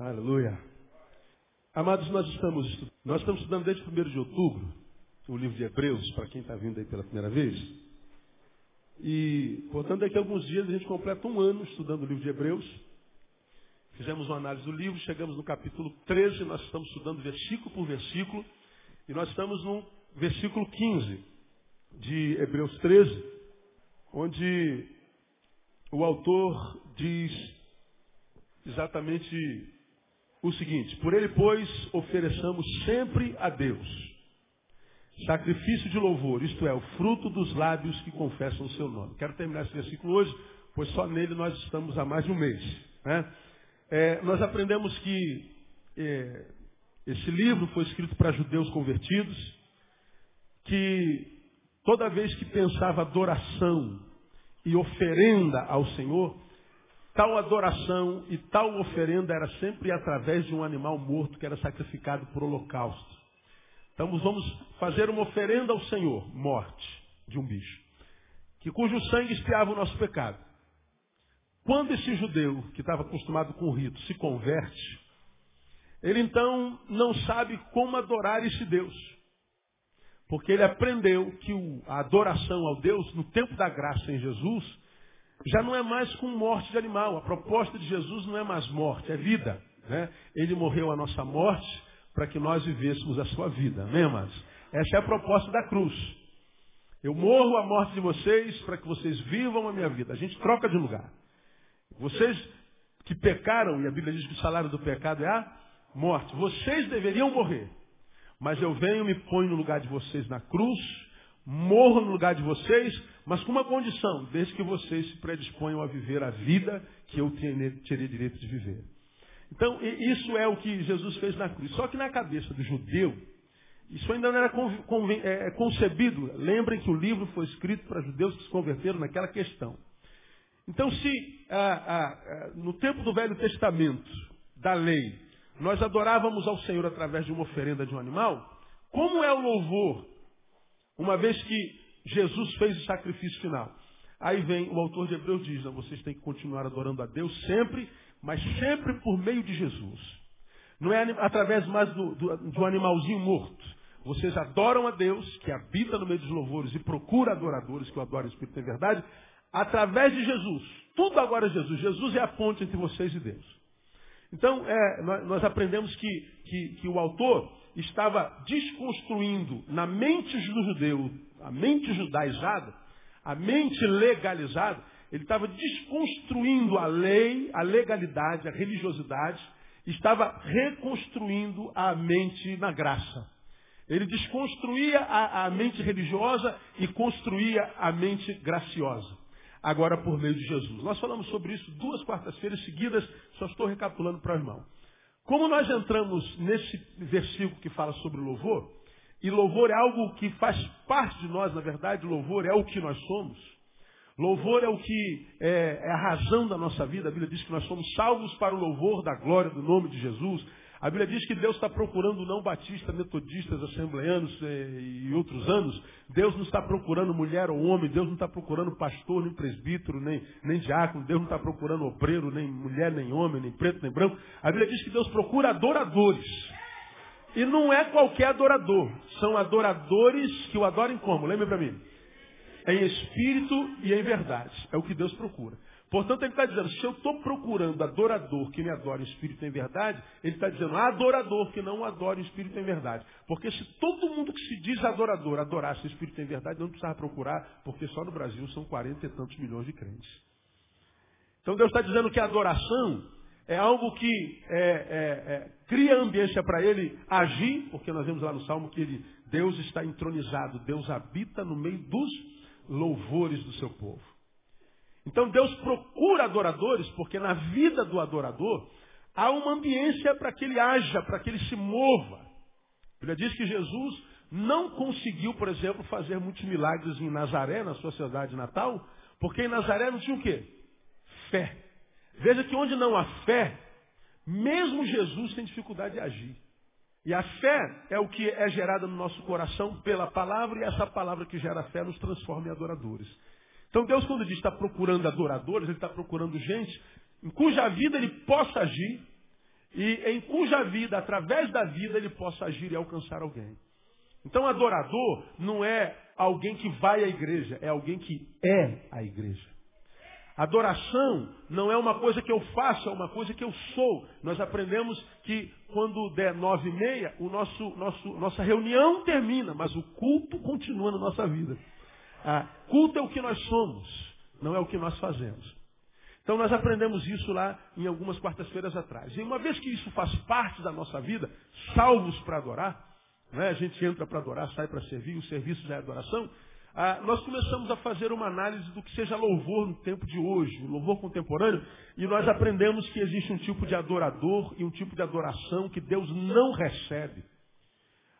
Aleluia. Amados, nós estamos, nós estamos estudando desde 1 de outubro o livro de Hebreus, para quem está vindo aí pela primeira vez. E, portanto, daqui a alguns dias a gente completa um ano estudando o livro de Hebreus. Fizemos uma análise do livro, chegamos no capítulo 13, nós estamos estudando versículo por versículo, e nós estamos no versículo 15 de Hebreus 13, onde o autor diz exatamente o seguinte: Por ele, pois, ofereçamos sempre a Deus sacrifício de louvor, isto é, o fruto dos lábios que confessam o seu nome. Quero terminar esse versículo hoje, pois só nele nós estamos há mais de um mês. Né? É, nós aprendemos que é, esse livro foi escrito para judeus convertidos, que toda vez que pensava adoração e oferenda ao Senhor, Tal adoração e tal oferenda era sempre através de um animal morto que era sacrificado por holocausto. Então vamos fazer uma oferenda ao Senhor, morte de um bicho, que cujo sangue espiava o nosso pecado. Quando esse judeu, que estava acostumado com o rito, se converte, ele então não sabe como adorar esse Deus. Porque ele aprendeu que a adoração ao Deus, no tempo da graça em Jesus, já não é mais com morte de animal. A proposta de Jesus não é mais morte, é vida. Né? Ele morreu a nossa morte para que nós vivêssemos a sua vida. Amém, amados? Essa é a proposta da cruz. Eu morro a morte de vocês para que vocês vivam a minha vida. A gente troca de lugar. Vocês que pecaram, e a Bíblia diz que o salário do pecado é a morte, vocês deveriam morrer. Mas eu venho me ponho no lugar de vocês na cruz, morro no lugar de vocês, mas com uma condição, desde que vocês se predisponham a viver a vida que eu teria direito de viver. Então, isso é o que Jesus fez na cruz. Só que na cabeça do judeu, isso ainda não era é, é, concebido. Lembrem que o livro foi escrito para judeus que se converteram naquela questão. Então, se ah, ah, ah, no tempo do Velho Testamento, da lei, nós adorávamos ao Senhor através de uma oferenda de um animal, como é o louvor uma vez que Jesus fez o sacrifício final. Aí vem o autor de Hebreus diz, não, vocês têm que continuar adorando a Deus sempre, mas sempre por meio de Jesus. Não é através mais do, do, do animalzinho morto. Vocês adoram a Deus, que habita no meio dos louvores e procura adoradores que o adoram em espírito e verdade, através de Jesus. Tudo agora é Jesus. Jesus é a ponte entre vocês e Deus. Então, é, nós, nós, aprendemos que, que, que o autor estava desconstruindo na mente do judeu, a mente judaizada, a mente legalizada, ele estava desconstruindo a lei, a legalidade, a religiosidade, estava reconstruindo a mente na graça. Ele desconstruía a, a mente religiosa e construía a mente graciosa. Agora por meio de Jesus. Nós falamos sobre isso duas quartas-feiras seguidas, só estou recapitulando para o irmão. Como nós entramos nesse versículo que fala sobre louvor, e louvor é algo que faz parte de nós, na verdade, louvor é o que nós somos. Louvor é o que é, é, a razão da nossa vida. A Bíblia diz que nós somos salvos para o louvor da glória do nome de Jesus. A Bíblia diz que Deus está procurando não batista, metodistas, assembleanos eh, e outros anos. Deus não está procurando mulher ou homem. Deus não está procurando pastor, nem presbítero, nem, nem diácono. Deus não está procurando obreiro, nem mulher, nem homem, nem preto, nem branco. A Bíblia diz que Deus procura adoradores. E não é qualquer adorador. São adoradores que o adorem como? Lembre para mim. Em espírito e em verdade. É o que Deus procura. Portanto, ele está dizendo, se eu estou procurando adorador que me adore em espírito e em verdade, ele está dizendo adorador que não adore em espírito e em verdade. Porque se todo mundo que se diz adorador adorasse em espírito e em verdade, não precisava procurar, porque só no Brasil são quarenta e tantos milhões de crentes. Então Deus está dizendo que a adoração é algo que é, é, é, cria ambiência para ele agir, porque nós vemos lá no Salmo que ele, Deus está entronizado, Deus habita no meio dos louvores do seu povo. Então Deus procura adoradores, porque na vida do adorador há uma ambiência para que ele haja, para que ele se mova. Bíblia diz que Jesus não conseguiu, por exemplo, fazer muitos milagres em Nazaré, na sua cidade natal, porque em Nazaré não tinha o quê? Fé. Veja que onde não há fé, mesmo Jesus tem dificuldade de agir. E a fé é o que é gerada no nosso coração pela palavra, e essa palavra que gera fé nos transforma em adoradores. Então Deus, quando diz está procurando adoradores, Ele está procurando gente em cuja vida Ele possa agir e em cuja vida, através da vida, ele possa agir e alcançar alguém. Então, adorador não é alguém que vai à igreja, é alguém que é a igreja. Adoração não é uma coisa que eu faço, é uma coisa que eu sou. Nós aprendemos que quando der nove e meia, o nosso, nosso, nossa reunião termina, mas o culto continua na nossa vida. Ah, culto é o que nós somos, não é o que nós fazemos. Então nós aprendemos isso lá em algumas quartas-feiras atrás. E uma vez que isso faz parte da nossa vida, salvos para adorar, né? a gente entra para adorar, sai para servir, o serviço já é adoração, ah, nós começamos a fazer uma análise do que seja louvor no tempo de hoje, louvor contemporâneo, e nós aprendemos que existe um tipo de adorador e um tipo de adoração que Deus não recebe.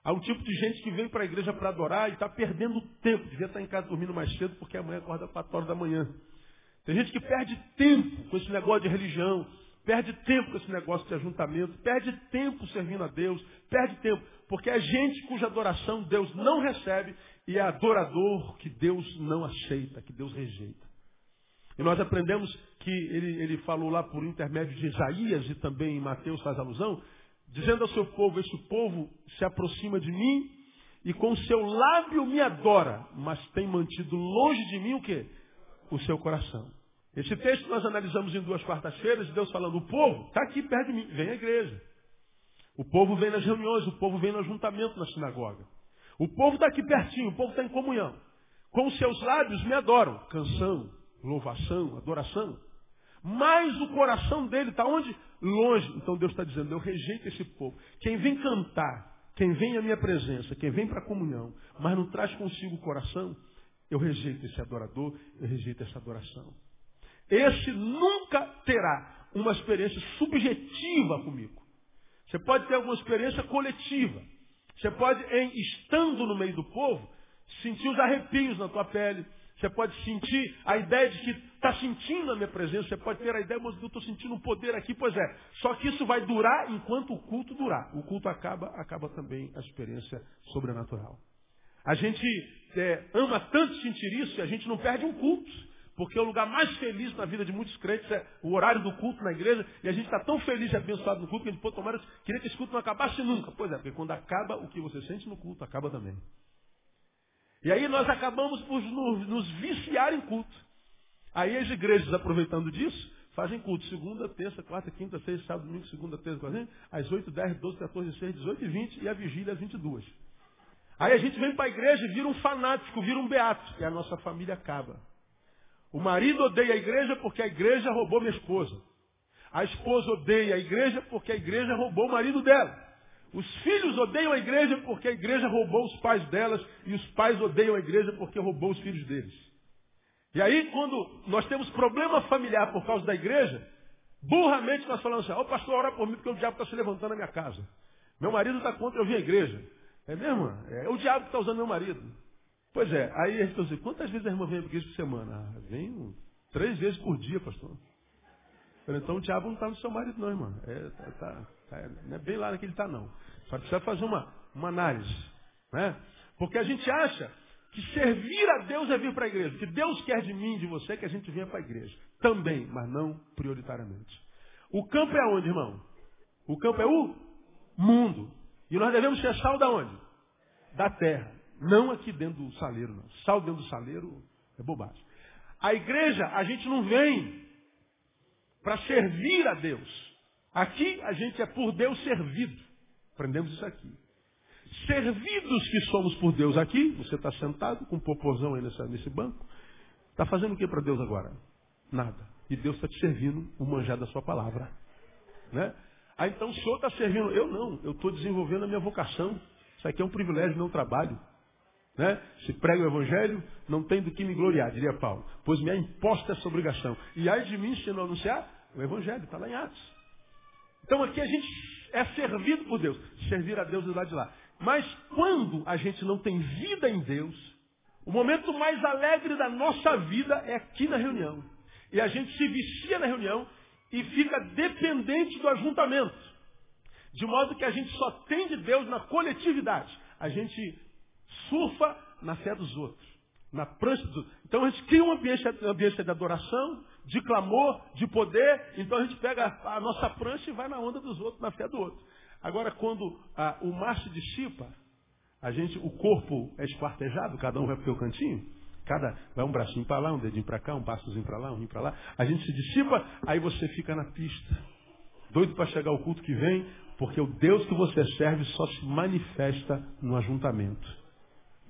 Há um tipo de gente que vem para a igreja para adorar e está perdendo tempo, devia estar em casa dormindo mais cedo porque amanhã acorda 4 horas da manhã. Tem gente que perde tempo com esse negócio de religião, perde tempo com esse negócio de ajuntamento, perde tempo servindo a Deus, perde tempo, porque é gente cuja adoração Deus não recebe e é adorador que Deus não aceita, que Deus rejeita. E nós aprendemos que ele, ele falou lá por intermédio de Isaías e também em Mateus faz alusão, dizendo ao seu povo, esse povo se aproxima de mim e com o seu lábio me adora, mas tem mantido longe de mim o quê? o seu coração. Esse texto nós analisamos em duas quartas-feiras, Deus falando, o povo está aqui perto de mim, vem à igreja. O povo vem nas reuniões, o povo vem no ajuntamento na sinagoga. O povo está aqui pertinho, o povo está em comunhão. Com os seus lábios me adoram. Canção, louvação, adoração. Mas o coração dele está onde? Longe. Então Deus está dizendo, eu rejeito esse povo. Quem vem cantar, quem vem à minha presença, quem vem para a comunhão, mas não traz consigo o coração, eu rejeito esse adorador, eu rejeito essa adoração. Esse nunca terá uma experiência subjetiva comigo. Você pode ter alguma experiência coletiva. Você pode, em, estando no meio do povo, sentir os arrepios na tua pele. Você pode sentir a ideia de que está sentindo a minha presença. Você pode ter a ideia, mas eu estou sentindo um poder aqui. Pois é. Só que isso vai durar enquanto o culto durar. O culto acaba, acaba também a experiência sobrenatural. A gente é, ama tanto sentir isso que a gente não perde um culto. Porque o lugar mais feliz na vida de muitos crentes é o horário do culto na igreja. E a gente está tão feliz e abençoado no culto que a gente pode tomar. Queria que esse culto não acabasse nunca. Pois é, porque quando acaba, o que você sente no culto acaba também. E aí nós acabamos por nos, viciar em culto. Aí as igrejas, aproveitando disso, fazem culto. Segunda, terça, quarta, quinta, sexta, sábado, domingo, segunda, terça, quarta, às 8, 10, 12, 14, 16, 18 e 20 e a vigília às 22. Aí a gente vem para a igreja e vira um fanático, vira um beato. E a nossa família acaba. O marido odeia a igreja porque a igreja roubou minha esposa. A esposa odeia a igreja porque a igreja roubou o marido dela. Os filhos odeiam a igreja porque a igreja roubou os pais delas. E os pais odeiam a igreja porque roubou os filhos deles. E aí, quando nós temos problema familiar por causa da igreja, burramente nós falamos assim, ó oh, pastor, ora por mim porque o diabo está se levantando na minha casa. Meu marido está contra eu vir à igreja. É mesmo? É o diabo que está usando meu marido. Pois é, aí a gente assim, quantas vezes a irmã vem para igreja por semana? Ah, vem três vezes por dia, pastor. Então o diabo não está no seu marido, não, irmã. É, tá, tá, tá, não é bem lá que ele está, não. Só precisa fazer uma, uma análise. Né? Porque a gente acha que servir a Deus é vir para a igreja. Que Deus quer de mim, de você, que a gente venha para a igreja. Também, mas não prioritariamente. O campo é onde, irmão? O campo é o mundo. E nós devemos ser sal da onde? Da terra. Não aqui dentro do saleiro, não. Sal dentro do saleiro é bobagem. A igreja, a gente não vem para servir a Deus. Aqui a gente é por Deus servido. Aprendemos isso aqui. Servidos que somos por Deus aqui, você está sentado com um popozão aí nessa, nesse banco, está fazendo o que para Deus agora? Nada. E Deus está te servindo o manjar da sua palavra. Né? Ah, então o senhor está servindo. Eu não, eu estou desenvolvendo a minha vocação. Isso aqui é um privilégio, meu trabalho. Né? Se prega o evangelho, não tem do que me gloriar, diria Paulo. Pois me é imposta essa obrigação. E ai de mim se não anunciar o evangelho, está lá em Atos. Então aqui a gente é servido por Deus. Servir a Deus do lado de lá. Mas quando a gente não tem vida em Deus, o momento mais alegre da nossa vida é aqui na reunião. E a gente se vicia na reunião e fica dependente do ajuntamento. De modo que a gente só tem de Deus na coletividade. A gente surfa na fé dos outros. Na prancha do... Então a gente cria um ambiente, um ambiente de adoração, de clamor, de poder. Então a gente pega a, nossa prancha e vai na onda dos outros, na fé do outro. Agora, quando a, o mar se dissipa, a gente, o corpo é esquartejado, cada um vai para o seu cantinho. Cada, vai um bracinho para lá, um dedinho para cá, um passozinho para lá, um rim para lá. A gente se dissipa, aí você fica na pista. Doido para chegar ao culto que vem, porque o Deus que você serve só se manifesta no ajuntamento.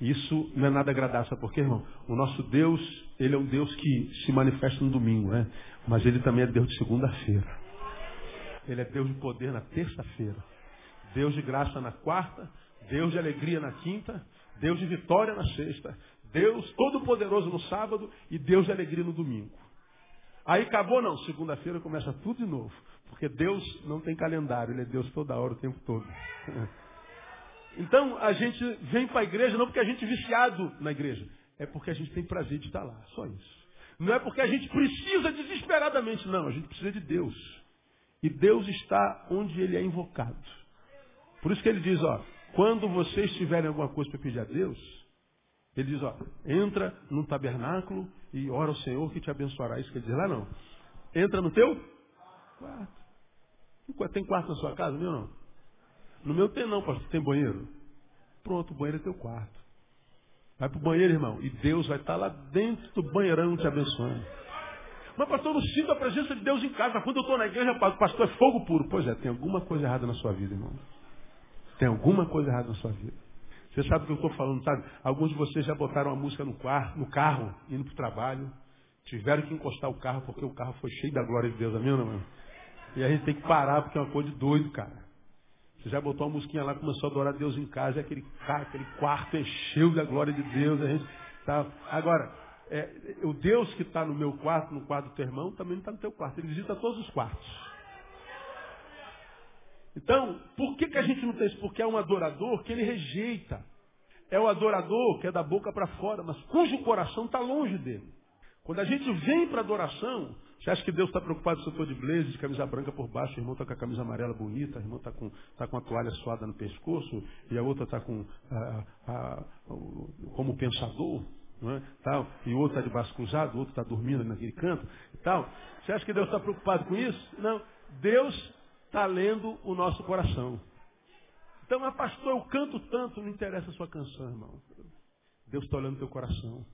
Isso não é nada agradável, sabe por quê, irmão? O nosso Deus, ele é um Deus que se manifesta no domingo, né? Mas ele também é Deus de segunda-feira. Ele é Deus de poder na terça-feira. Deus de graça na quarta, Deus de alegria na quinta, Deus de vitória na sexta, Deus todo-poderoso no sábado e Deus de alegria no domingo. Aí acabou não, segunda-feira começa tudo de novo. Porque Deus não tem calendário, Ele é Deus toda hora, o tempo todo. Então a gente vem para a igreja não porque a gente é viciado na igreja, é porque a gente tem prazer de estar lá, só isso. Não é porque a gente precisa desesperadamente, não, a gente precisa de Deus. E Deus está onde Ele é invocado. Por isso que Ele diz, ó, quando vocês tiverem alguma coisa para pedir a Deus, Ele diz, ó, entra no tabernáculo e ora ao Senhor que te abençoará. Isso quer dizer lá não. Entra no teu quarto. Tem quarto na sua casa, meu não? No meu tem não, pastor. Tem banheiro? Pronto, o banheiro é teu quarto. Vai para o banheiro, irmão. E Deus vai estar lá dentro do banheirão te abençoando. Mas, pastor, eu não sinto a presença de Deus em casa. Quando eu estou na igreja, pastor, é fogo puro. Pois é, tem alguma coisa errada na sua vida, irmão. Tem alguma coisa errada na sua vida. Você sabe o que eu estou falando, sabe? Alguns de vocês já botaram a música no, quarto, no carro, indo para o trabalho. Tiveram que encostar o carro porque o carro foi cheio da glória de Deus, amém, não, E a gente tem que parar porque é uma coisa de doido, cara. Você já botou uma musiquinha lá, começou a adorar Deus em casa, aquele, aquele quarto encheu da glória de Deus. A gente, tá. Agora, é, o Deus que está no meu quarto, no quarto do teu irmão, também está no teu quarto. Ele visita todos os quartos. Então, por que, que a gente não tem isso? Porque é um adorador que ele rejeita. É o adorador que é da boca para fora, mas cujo coração está longe dele. Quando a gente vem para adoração, você acha que Deus está preocupado se eu estou de blazer, de camisa branca por baixo, o irmão está com a camisa amarela bonita, o irmão está com, tá com a toalha suada no pescoço, e a outra está com a, a, como pensador, não é? tal, e o outro está de braço cruzado, o outro está dormindo naquele canto e tal. Você acha que Deus está preocupado com isso? Não. Deus está lendo o nosso coração. Então, mas pastor, eu canto tanto, não interessa a sua canção, irmão. Deus está olhando o teu coração.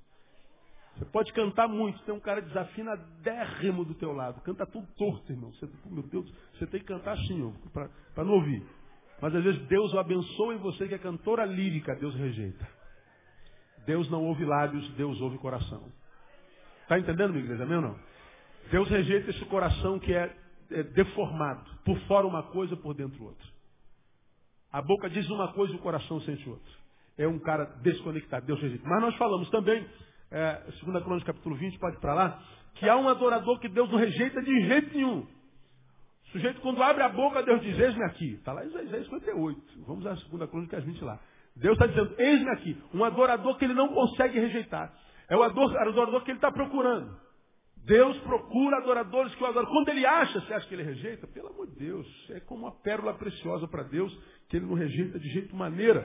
Você pode cantar muito, tem um cara desafinadérrimo do teu lado, canta tudo torto, irmão. Você, meu Deus, você tem que cantar assim, para não ouvir. Mas às vezes Deus o abençoa e você que é cantora lírica, Deus rejeita. Deus não ouve lábios, Deus ouve coração. Está entendendo, minha igreja? Amém ou não? Deus rejeita esse coração que é, é deformado. Por fora uma coisa, por dentro outra. A boca diz uma coisa o coração sente outra. É um cara desconectado. Deus rejeita. Mas nós falamos também é, 2 Crônicas capítulo 20, pode ir para lá, que há um adorador que Deus não rejeita de jeito nenhum. O sujeito, quando abre a boca, Deus diz, eis-me aqui. Está lá em Isaías 58. Vamos à 2 Crônicas 20 lá. Deus está dizendo, eis-me aqui. Um adorador que ele não consegue rejeitar. É o adorador que ele está procurando. Deus procura adoradores que o adoram. Quando ele acha, você acha que ele rejeita? Pelo amor de Deus, é como uma pérola preciosa para Deus, que ele não rejeita de jeito maneira.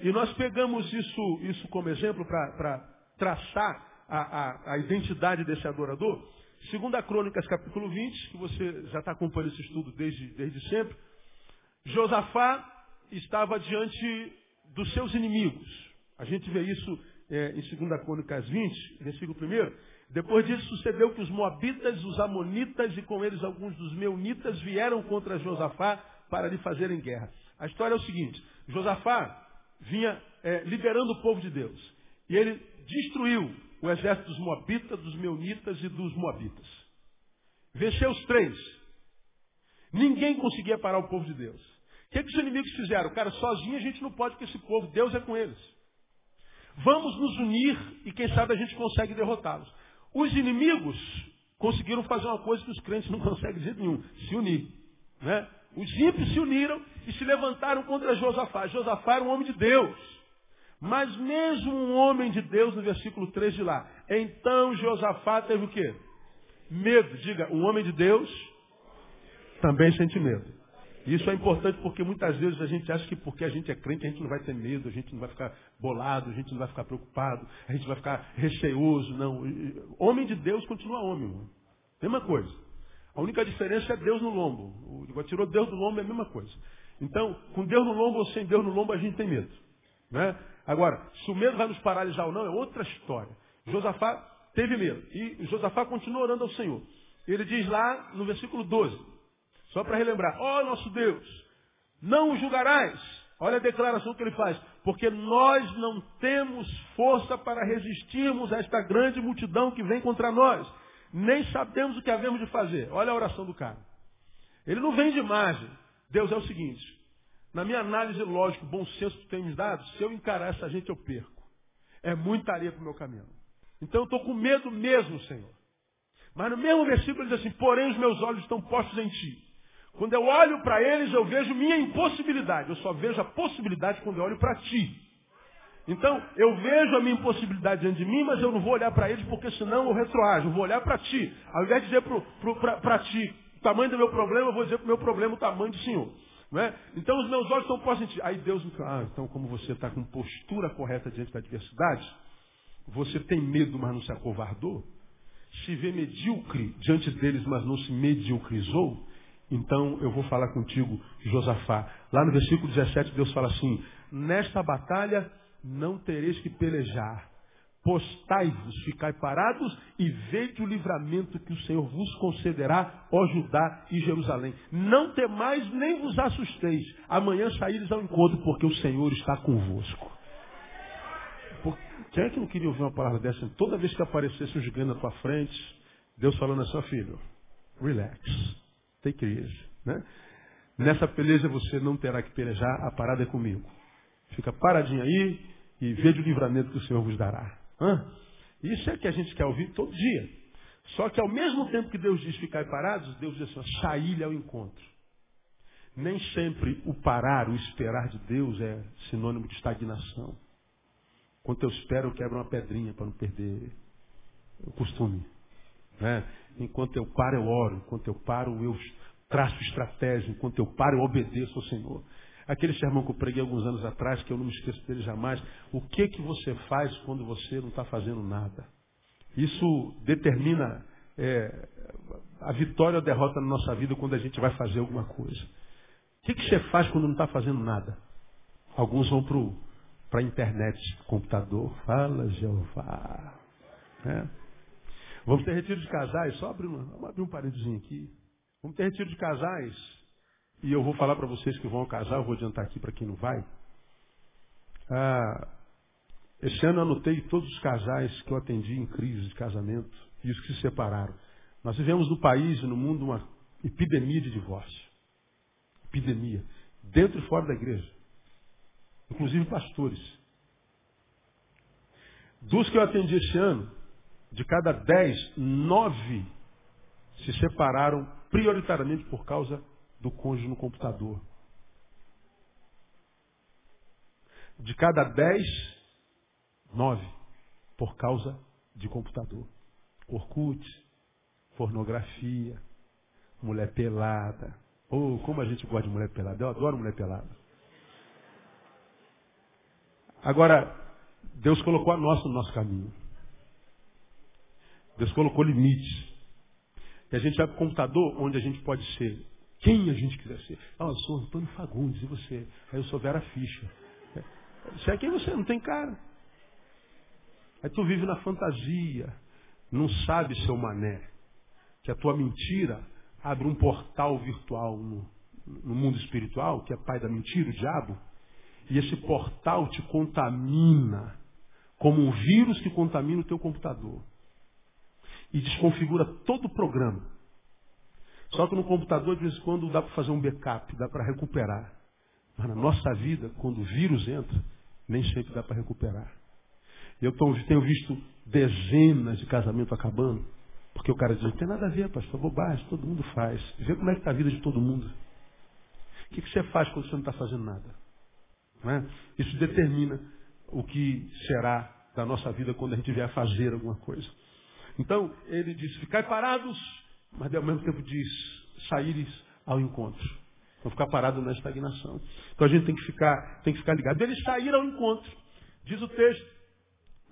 E nós pegamos isso, isso como exemplo para traçar a, a, a, identidade desse adorador. Segundo a Crônicas capítulo 20, que você já está acompanhando esse estudo desde, desde sempre, Josafá estava diante dos seus inimigos. A gente vê isso é, em 2 Crônicas 20, versículo 1. Depois disso sucedeu que os Moabitas, os Amonitas e com eles alguns dos Meunitas vieram contra Josafá para lhe fazerem guerra. A história é o seguinte, Josafá vinha é, liberando o povo de Deus. E ele destruiu o exército dos Moabitas, dos Meunitas e dos Moabitas. Venceu os três. Ninguém conseguia parar o povo de Deus. O que, é que os inimigos fizeram? Cara, sozinho a gente não pode com esse povo, Deus é com eles. Vamos nos unir e quem sabe a gente consegue derrotá-los. Os inimigos conseguiram fazer uma coisa que os crentes não conseguem de jeito nenhum, se unir. Né? Os ímpios se uniram e se levantaram contra Josafá. Josafá era um homem de Deus. Mas mesmo um homem de Deus, no versículo 3 de lá. Então Josafá teve o quê? Medo. Diga, um homem de Deus também sente medo. Isso é importante porque muitas vezes a gente acha que porque a gente é crente a gente não vai ter medo, a gente não vai ficar bolado, a gente não vai ficar preocupado, a gente vai ficar receoso. Não. Homem de Deus continua homem. Mesma coisa. A única diferença é Deus no lombo. O tirou Deus do lombo é a mesma coisa. Então, com Deus no lombo ou sem Deus no lombo, a gente tem medo. Né? Agora, se o medo vai nos paralisar ou não, é outra história. Josafá teve medo. E Josafá continua orando ao Senhor. Ele diz lá no versículo 12, só para relembrar, ó oh, nosso Deus, não o julgarás. Olha a declaração que ele faz. Porque nós não temos força para resistirmos a esta grande multidão que vem contra nós. Nem sabemos o que havemos de fazer. Olha a oração do cara. Ele não vem de imagem. Deus é o seguinte. Na minha análise lógica, bom senso que tu me dado, se eu encarar essa gente, eu perco. É muita areia para o meu caminho. Então eu estou com medo mesmo, Senhor. Mas no mesmo versículo ele diz assim, porém os meus olhos estão postos em ti. Quando eu olho para eles, eu vejo minha impossibilidade. Eu só vejo a possibilidade quando eu olho para ti. Então, eu vejo a minha impossibilidade diante de mim, mas eu não vou olhar para eles, porque senão eu retroajo. Eu vou olhar para ti. Ao invés de dizer para ti o tamanho do meu problema, eu vou dizer para o meu problema o tamanho do Senhor. É? Então, os meus olhos estão postos em ti. Aí Deus me fala, ah, então como você está com postura correta diante da adversidade, você tem medo, mas não se acovardou, se vê medíocre diante deles, mas não se mediocrizou, então eu vou falar contigo, Josafá. Lá no versículo 17, Deus fala assim: Nesta batalha não tereis que pelejar. Postai-vos, ficai parados e vede o livramento que o Senhor vos concederá, ó Judá e Jerusalém. Não temais nem vos assusteis. Amanhã saíres ao encontro, porque o Senhor está convosco. Quem é que não queria ouvir uma palavra dessa? Toda vez que aparecesse um gigante na tua frente, Deus falando assim, filho, relax, take easy. Né? Nessa peleja você não terá que pelejar, a parada é comigo. Fica paradinho aí e veja o livramento que o Senhor vos dará. Hã? Isso é que a gente quer ouvir todo dia. Só que ao mesmo tempo que Deus diz ficar parados, Deus diz assim, sair ao encontro. Nem sempre o parar, o esperar de Deus é sinônimo de estagnação. Enquanto eu espero, eu quebro uma pedrinha para não perder o costume. Né? Enquanto eu paro, eu oro. Enquanto eu paro, eu traço estratégia. Enquanto eu paro, eu obedeço ao Senhor. Aquele sermão que eu preguei alguns anos atrás, que eu não me esqueço dele jamais. O que que você faz quando você não está fazendo nada? Isso determina é, a vitória ou a derrota na nossa vida quando a gente vai fazer alguma coisa. O que, que você faz quando não está fazendo nada? Alguns vão para a internet, computador. Fala, Jeová. É. Vamos ter retiro de casais, só abrir, uma, abrir um paredezinho aqui. Vamos ter retiro de casais. E eu vou falar para vocês que vão ao casal, eu vou adiantar aqui para quem não vai. Ah, esse ano eu anotei todos os casais que eu atendi em crise de casamento e os que se separaram. Nós vivemos no país e no mundo uma epidemia de divórcio. Epidemia. Dentro e fora da igreja inclusive pastores. Dos que eu atendi esse ano, de cada dez, nove se separaram prioritariamente por causa do cônjuge no computador. De cada dez, nove por causa de computador. Orkut, pornografia, mulher pelada. Oh, como a gente gosta de mulher pelada. Eu adoro mulher pelada. Agora, Deus colocou a nossa no nosso caminho. Deus colocou limites. E a gente vai para o computador onde a gente pode ser quem a gente quiser ser. Ah, eu sou Antônio Fagundes, e você? Aí eu sou Vera Ficha. Você é quem você, não tem cara. Aí tu vive na fantasia, não sabe seu mané. Que a tua mentira abre um portal virtual no, no mundo espiritual, que é pai da mentira, o diabo, e esse portal te contamina como um vírus que contamina o teu computador. E desconfigura todo o programa. Só que no computador, de vez em quando, dá para fazer um backup, dá para recuperar. Mas na nossa vida, quando o vírus entra, nem sempre dá para recuperar. Eu tenho visto dezenas de casamentos acabando, porque o cara diz, não tem nada a ver, pastor, bobagem, todo mundo faz. Vê como é que está a vida de todo mundo. O que, você faz quando você não está fazendo nada? Né? Isso determina o que será da nossa vida quando a gente vier a fazer alguma coisa. Então, ele diz, ficai parados, mas ao mesmo tempo diz, saíres ao encontro. Não ficar parado na estagnação. Então a gente tem que ficar, tem que ficar ligado. Eles saíram ao encontro. Diz o texto,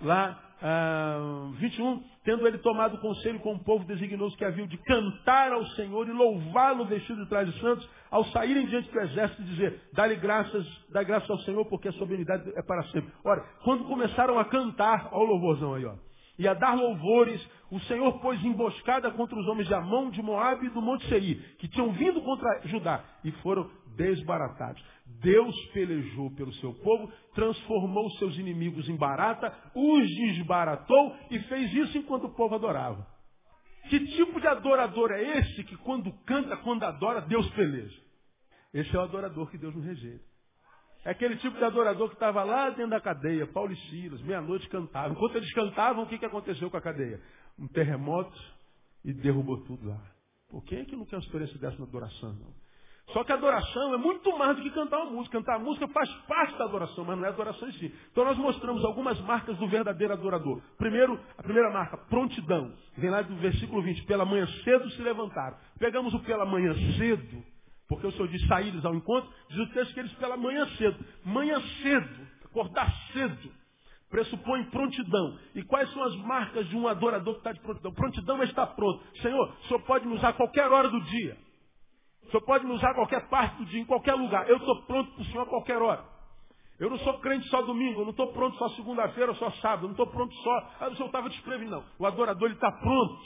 lá, ah, 21, tendo ele tomado conselho com o povo, designou-se que haviam de cantar ao Senhor e louvá-lo vestido de trajes santos, ao saírem diante do exército e dizer, dá-lhe graças, dá graças ao Senhor, porque a soberanidade é para sempre. Ora, quando começaram a cantar, olha o louvorzão aí, ó, e a dar louvores, o Senhor pôs emboscada contra os homens de Amon, de Moabe e do Monte Seir, que tinham vindo contra Judá, e foram desbaratados. Deus pelejou pelo seu povo, transformou seus inimigos em barata, os desbaratou e fez isso enquanto o povo adorava. Que tipo de adorador é esse que quando canta, quando adora, Deus peleja? Esse é o adorador que Deus não rejeita. É aquele tipo de adorador que estava lá dentro da cadeia, Paulo e Silas, meia-noite cantavam. Enquanto eles cantavam, o que, que aconteceu com a cadeia? Um terremoto e derrubou tudo lá. Por quem é que não quer uma experiência dessa na adoração? Não? Só que a adoração é muito mais do que cantar uma música. Cantar a música faz parte da adoração, mas não é adoração em si. Então nós mostramos algumas marcas do verdadeiro adorador. Primeiro, a primeira marca, prontidão. Vem lá do versículo 20. Pela manhã cedo se levantaram. Pegamos o pela manhã cedo, porque o Senhor diz saídos ao encontro. Diz o texto que eles pela manhã cedo. Manhã cedo, acordar cedo, pressupõe prontidão. E quais são as marcas de um adorador que está de prontidão? Prontidão é estar pronto. Senhor, o Senhor pode me usar a qualquer hora do dia. O Senhor pode me usar a qualquer parte do dia, em qualquer lugar. Eu estou pronto para o Senhor a qualquer hora. Eu não sou crente só domingo, eu não estou pronto só segunda-feira só sábado, eu não estou pronto só. Ah, o Senhor estava desprevenido, não. O adorador ele está pronto.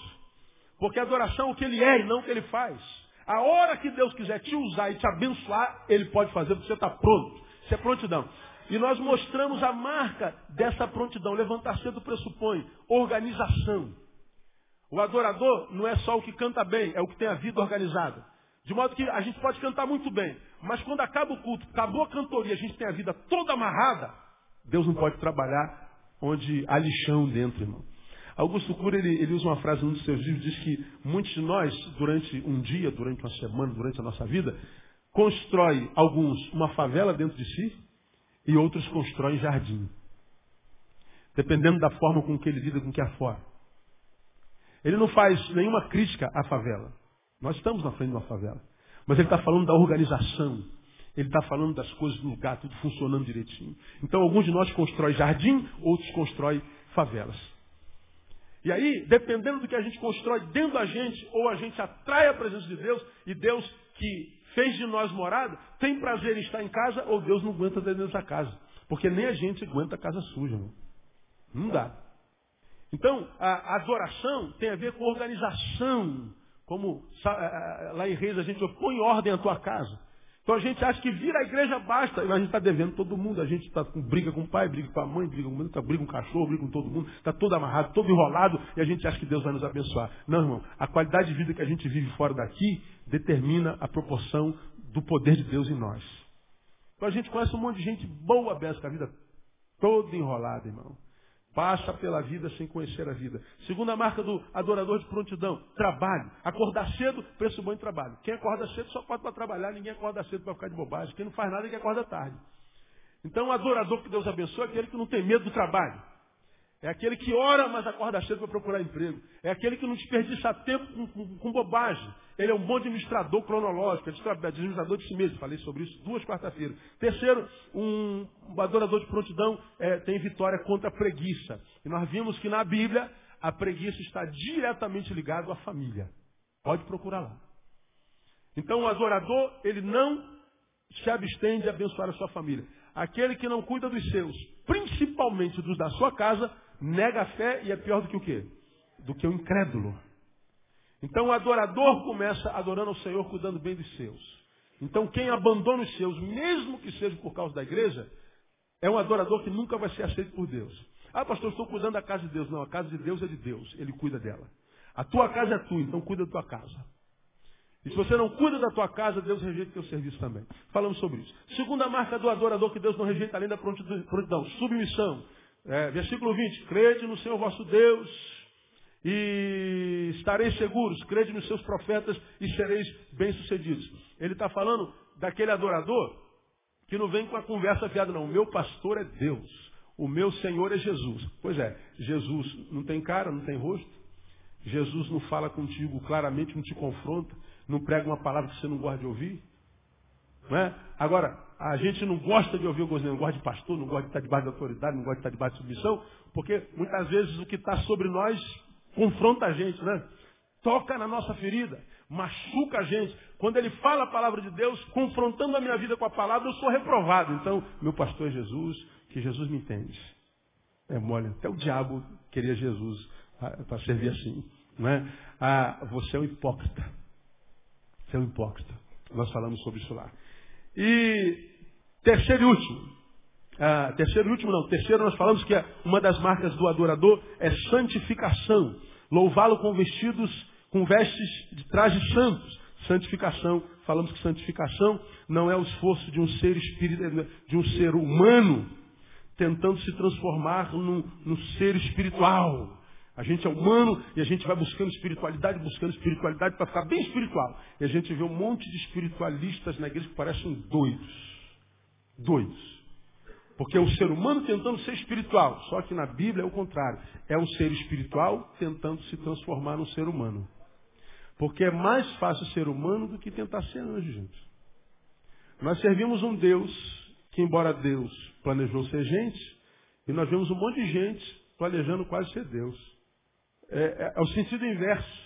Porque a adoração é o que ele é e não o que ele faz. A hora que Deus quiser te usar e te abençoar, Ele pode fazer porque você está pronto. Isso é prontidão. E nós mostramos a marca dessa prontidão. Levantar cedo pressupõe organização. O adorador não é só o que canta bem, é o que tem a vida organizada. De modo que a gente pode cantar muito bem, mas quando acaba o culto, acabou a cantoria, a gente tem a vida toda amarrada, Deus não pode trabalhar onde há lixão dentro, irmão. Augusto Cury, ele, ele usa uma frase num dos seus livros, diz que muitos de nós, durante um dia, durante uma semana, durante a nossa vida, constrói alguns uma favela dentro de si e outros constroem jardim. Dependendo da forma com que ele lida com o que há fora. Ele não faz nenhuma crítica à favela. Nós estamos na frente de uma favela. Mas ele está falando da organização. Ele está falando das coisas no lugar, tudo funcionando direitinho. Então, alguns de nós constroem jardim, outros constroem favelas. E aí, dependendo do que a gente constrói dentro da gente, ou a gente atrai a presença de Deus, e Deus que fez de nós morada, tem prazer em estar em casa, ou Deus não aguenta dentro dessa casa. Porque nem a gente aguenta a casa suja. Não, não dá. Então, a adoração tem a ver com organização como lá em Reis a gente põe em ordem a tua casa. Então a gente acha que vir à igreja basta, mas a gente está devendo todo mundo. A gente está com briga com o pai, briga com a mãe, briga com mundo, tá, briga com o cachorro, briga com todo mundo, está todo amarrado, todo enrolado, e a gente acha que Deus vai nos abençoar. Não, irmão. A qualidade de vida que a gente vive fora daqui determina a proporção do poder de Deus em nós. Então a gente conhece um monte de gente boa, com a vida toda enrolada, irmão. Passa pela vida sem conhecer a vida. Segunda marca do adorador de prontidão, trabalho. Acordar cedo, preço bom em trabalho. Quem acorda cedo só pode para trabalhar, ninguém acorda cedo para ficar de bobagem. Quem não faz nada é que acorda tarde. Então o adorador que Deus abençoa é aquele que não tem medo do trabalho. É aquele que ora, mas acorda cedo para procurar emprego. É aquele que não desperdiça tempo com, com, com bobagem. Ele é um bom administrador cronológico, administrador de si mesmo. Falei sobre isso duas quarta-feiras. Terceiro, um, adorador de prontidão é, tem vitória contra a preguiça. E nós vimos que na Bíblia a preguiça está diretamente ligada à família. Pode procurar lá. Então o adorador, ele não se abstém de abençoar a sua família. Aquele que não cuida dos seus, principalmente dos da sua casa, nega a fé e é pior do que o quê? Do que o incrédulo. Então o adorador começa adorando ao Senhor, cuidando bem dos seus. Então quem abandona os seus, mesmo que seja por causa da igreja, é um adorador que nunca vai ser aceito por Deus. Ah, pastor, estou cuidando da casa de Deus. Não, a casa de Deus é de Deus. Ele cuida dela. A tua casa é tua, então cuida da tua casa. E se você não cuida da tua casa, Deus rejeita o teu serviço também. Falamos sobre isso. Segunda marca do adorador que Deus não rejeita além da prontidão, submissão. É, versículo 20, crede no Senhor vosso Deus e estareis seguros, crede nos seus profetas e sereis bem-sucedidos. Ele está falando daquele adorador que não vem com a conversa fiada, não. O meu pastor é Deus. O meu Senhor é Jesus. Pois é, Jesus não tem cara, não tem rosto. Jesus não fala contigo claramente, não te confronta, não prega uma palavra que você não gosta de ouvir. Não é? Agora, a gente não gosta de ouvir o gosto, não gosta de pastor, não gosta de estar debaixo da autoridade, não gosta de estar debaixo de submissão, porque muitas vezes o que está sobre nós confronta a gente, né? Toca na nossa ferida, machuca a gente. Quando ele fala a palavra de Deus, confrontando a minha vida com a palavra, eu sou reprovado. Então, meu pastor é Jesus, que Jesus me entende. É mole, até o diabo queria Jesus para servir assim. Não é? ah, você é um hipócrita. Você é um hipócrita. Nós falamos sobre isso lá. E terceiro e último. Ah, terceiro e último não. Terceiro nós falamos que uma das marcas do adorador é santificação. Louvá-lo com vestidos, com vestes de trajes santos. Santificação. Falamos que santificação não é o esforço de um ser espírito, de um ser humano tentando se transformar num, num ser espiritual. A gente é humano e a gente vai buscando espiritualidade, buscando espiritualidade para ficar bem espiritual. E a gente vê um monte de espiritualistas na igreja que parecem doidos. Doidos. Porque é o ser humano tentando ser espiritual. Só que na Bíblia é o contrário. É o ser espiritual tentando se transformar num ser humano. Porque é mais fácil ser humano do que tentar ser anjo, gente. Nós servimos um Deus que, embora Deus planejou ser gente, e nós vemos um monte de gente planejando quase ser Deus é, é, é o sentido inverso.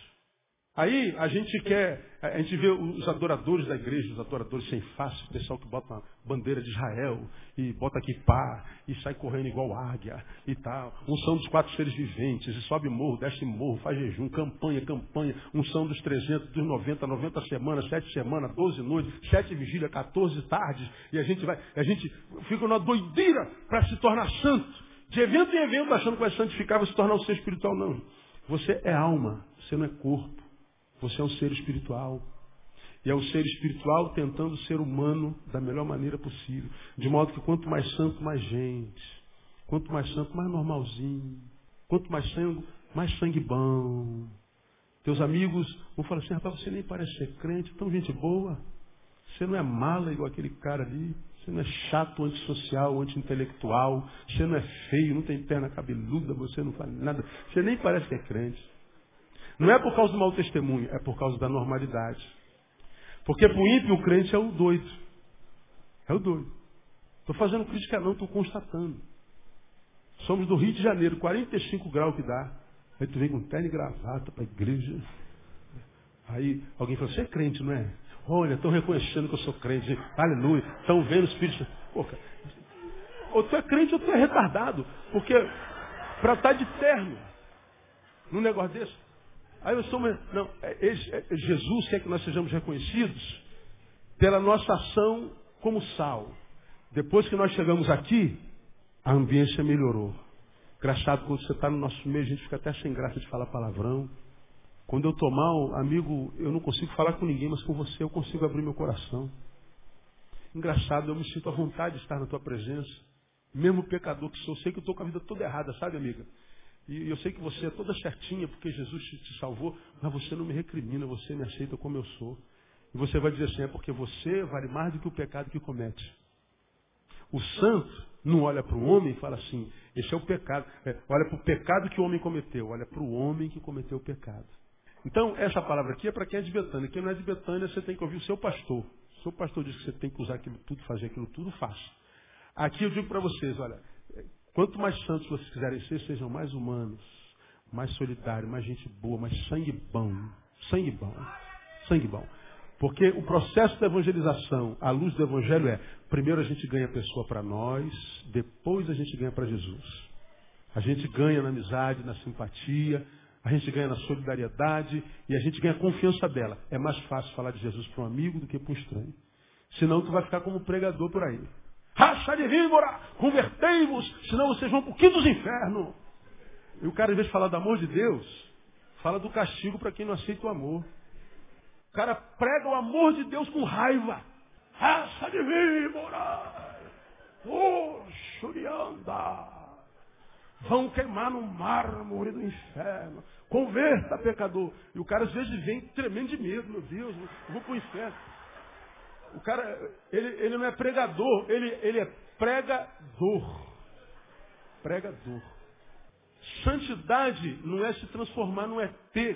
Aí a gente quer, a gente vê os adoradores da igreja, os adoradores sem face, o pessoal que bota uma bandeira de Israel e bota aqui pá e sai correndo igual águia e tal. Unção dos quatro seres viventes, e sobe morro, desce morro, faz jejum, campanha, campanha, unção dos 300, dos 90, 90 semanas, sete semanas, 12 noites, sete vigílias, 14 tardes, e a gente vai, a gente fica numa doideira para se tornar santo. De evento em evento, achando que vai santificar, vai se tornar um ser espiritual, não. Você é alma, você não é corpo. Você é um ser espiritual. E é um ser espiritual tentando ser humano da melhor maneira possível. De modo que quanto mais santo, mais gente. Quanto mais santo, mais normalzinho. Quanto mais sangue, mais sangue bom. Teus amigos vão falar assim, rapaz, você nem parece ser crente, tão gente boa. Você não é mala igual aquele cara ali. Você não é chato, antissocial, anti-intelectual. Você não é feio, não tem perna cabeluda, você não faz nada. Você nem parece que é crente. Não é por causa do mau testemunho, é por causa da normalidade. Porque para o ímpio, o crente é o doido. É o doido. Estou fazendo crítica não, estou constatando. Somos do Rio de Janeiro, 45 graus que dá. Aí tu vem com terno e gravata para a igreja. Aí alguém fala, você é crente, não é? Olha, estão reconhecendo que eu sou crente. Aleluia. Estão vendo o Espírito Pô, ou tu é crente ou tu é retardado. Porque para estar tá de terno num negócio desse. Aí eu sou uma, Não, é, é, é, Jesus quer que nós sejamos reconhecidos pela nossa ação como sal. Depois que nós chegamos aqui, a ambiência melhorou. Engraçado, quando você está no nosso meio, a gente fica até sem graça de falar palavrão. Quando eu estou mal, amigo, eu não consigo falar com ninguém, mas com você eu consigo abrir meu coração. Engraçado, eu me sinto à vontade de estar na tua presença. Mesmo pecador que sou, sei que eu estou com a vida toda errada, sabe, amiga? E eu sei que você é toda certinha porque Jesus te salvou, mas você não me recrimina, você me aceita como eu sou. E você vai dizer assim, é porque você vale mais do que o pecado que comete. O santo não olha para o homem e fala assim, esse é o pecado. É, olha para o pecado que o homem cometeu, olha para o homem que cometeu o pecado. Então, essa palavra aqui é para quem é de Betânia. Quem não é de Betânia, você tem que ouvir o seu pastor. O seu pastor diz que você tem que usar aquilo tudo, fazer aquilo tudo, faça. Aqui eu digo para vocês, olha, quanto mais santos vocês quiserem ser, sejam mais humanos, mais solidários, mais gente boa, mais sangue bom. Sangue bom. Sangue bom. Porque o processo da evangelização, à luz do evangelho é, primeiro a gente ganha a pessoa para nós, depois a gente ganha para Jesus. A gente ganha na amizade, na simpatia, a gente ganha na solidariedade e a gente ganha a confiança dela. É mais fácil falar de Jesus para um amigo do que para um estranho. Senão tu vai ficar como pregador por aí. Racha de víbora, convertei-vos, senão vocês vão para o quinto dos infernos. E o cara, em vez de falar do amor de Deus, fala do castigo para quem não aceita o amor. O cara prega o amor de Deus com raiva. Raça de víbora! Churianda! vão queimar no mármore do inferno. Converta, pecador. E o cara às vezes vem tremendo de medo, meu Deus, eu vou para o inferno. O cara, ele, ele não é pregador, ele, ele é pregador. Pregador. Santidade não é se transformar no ET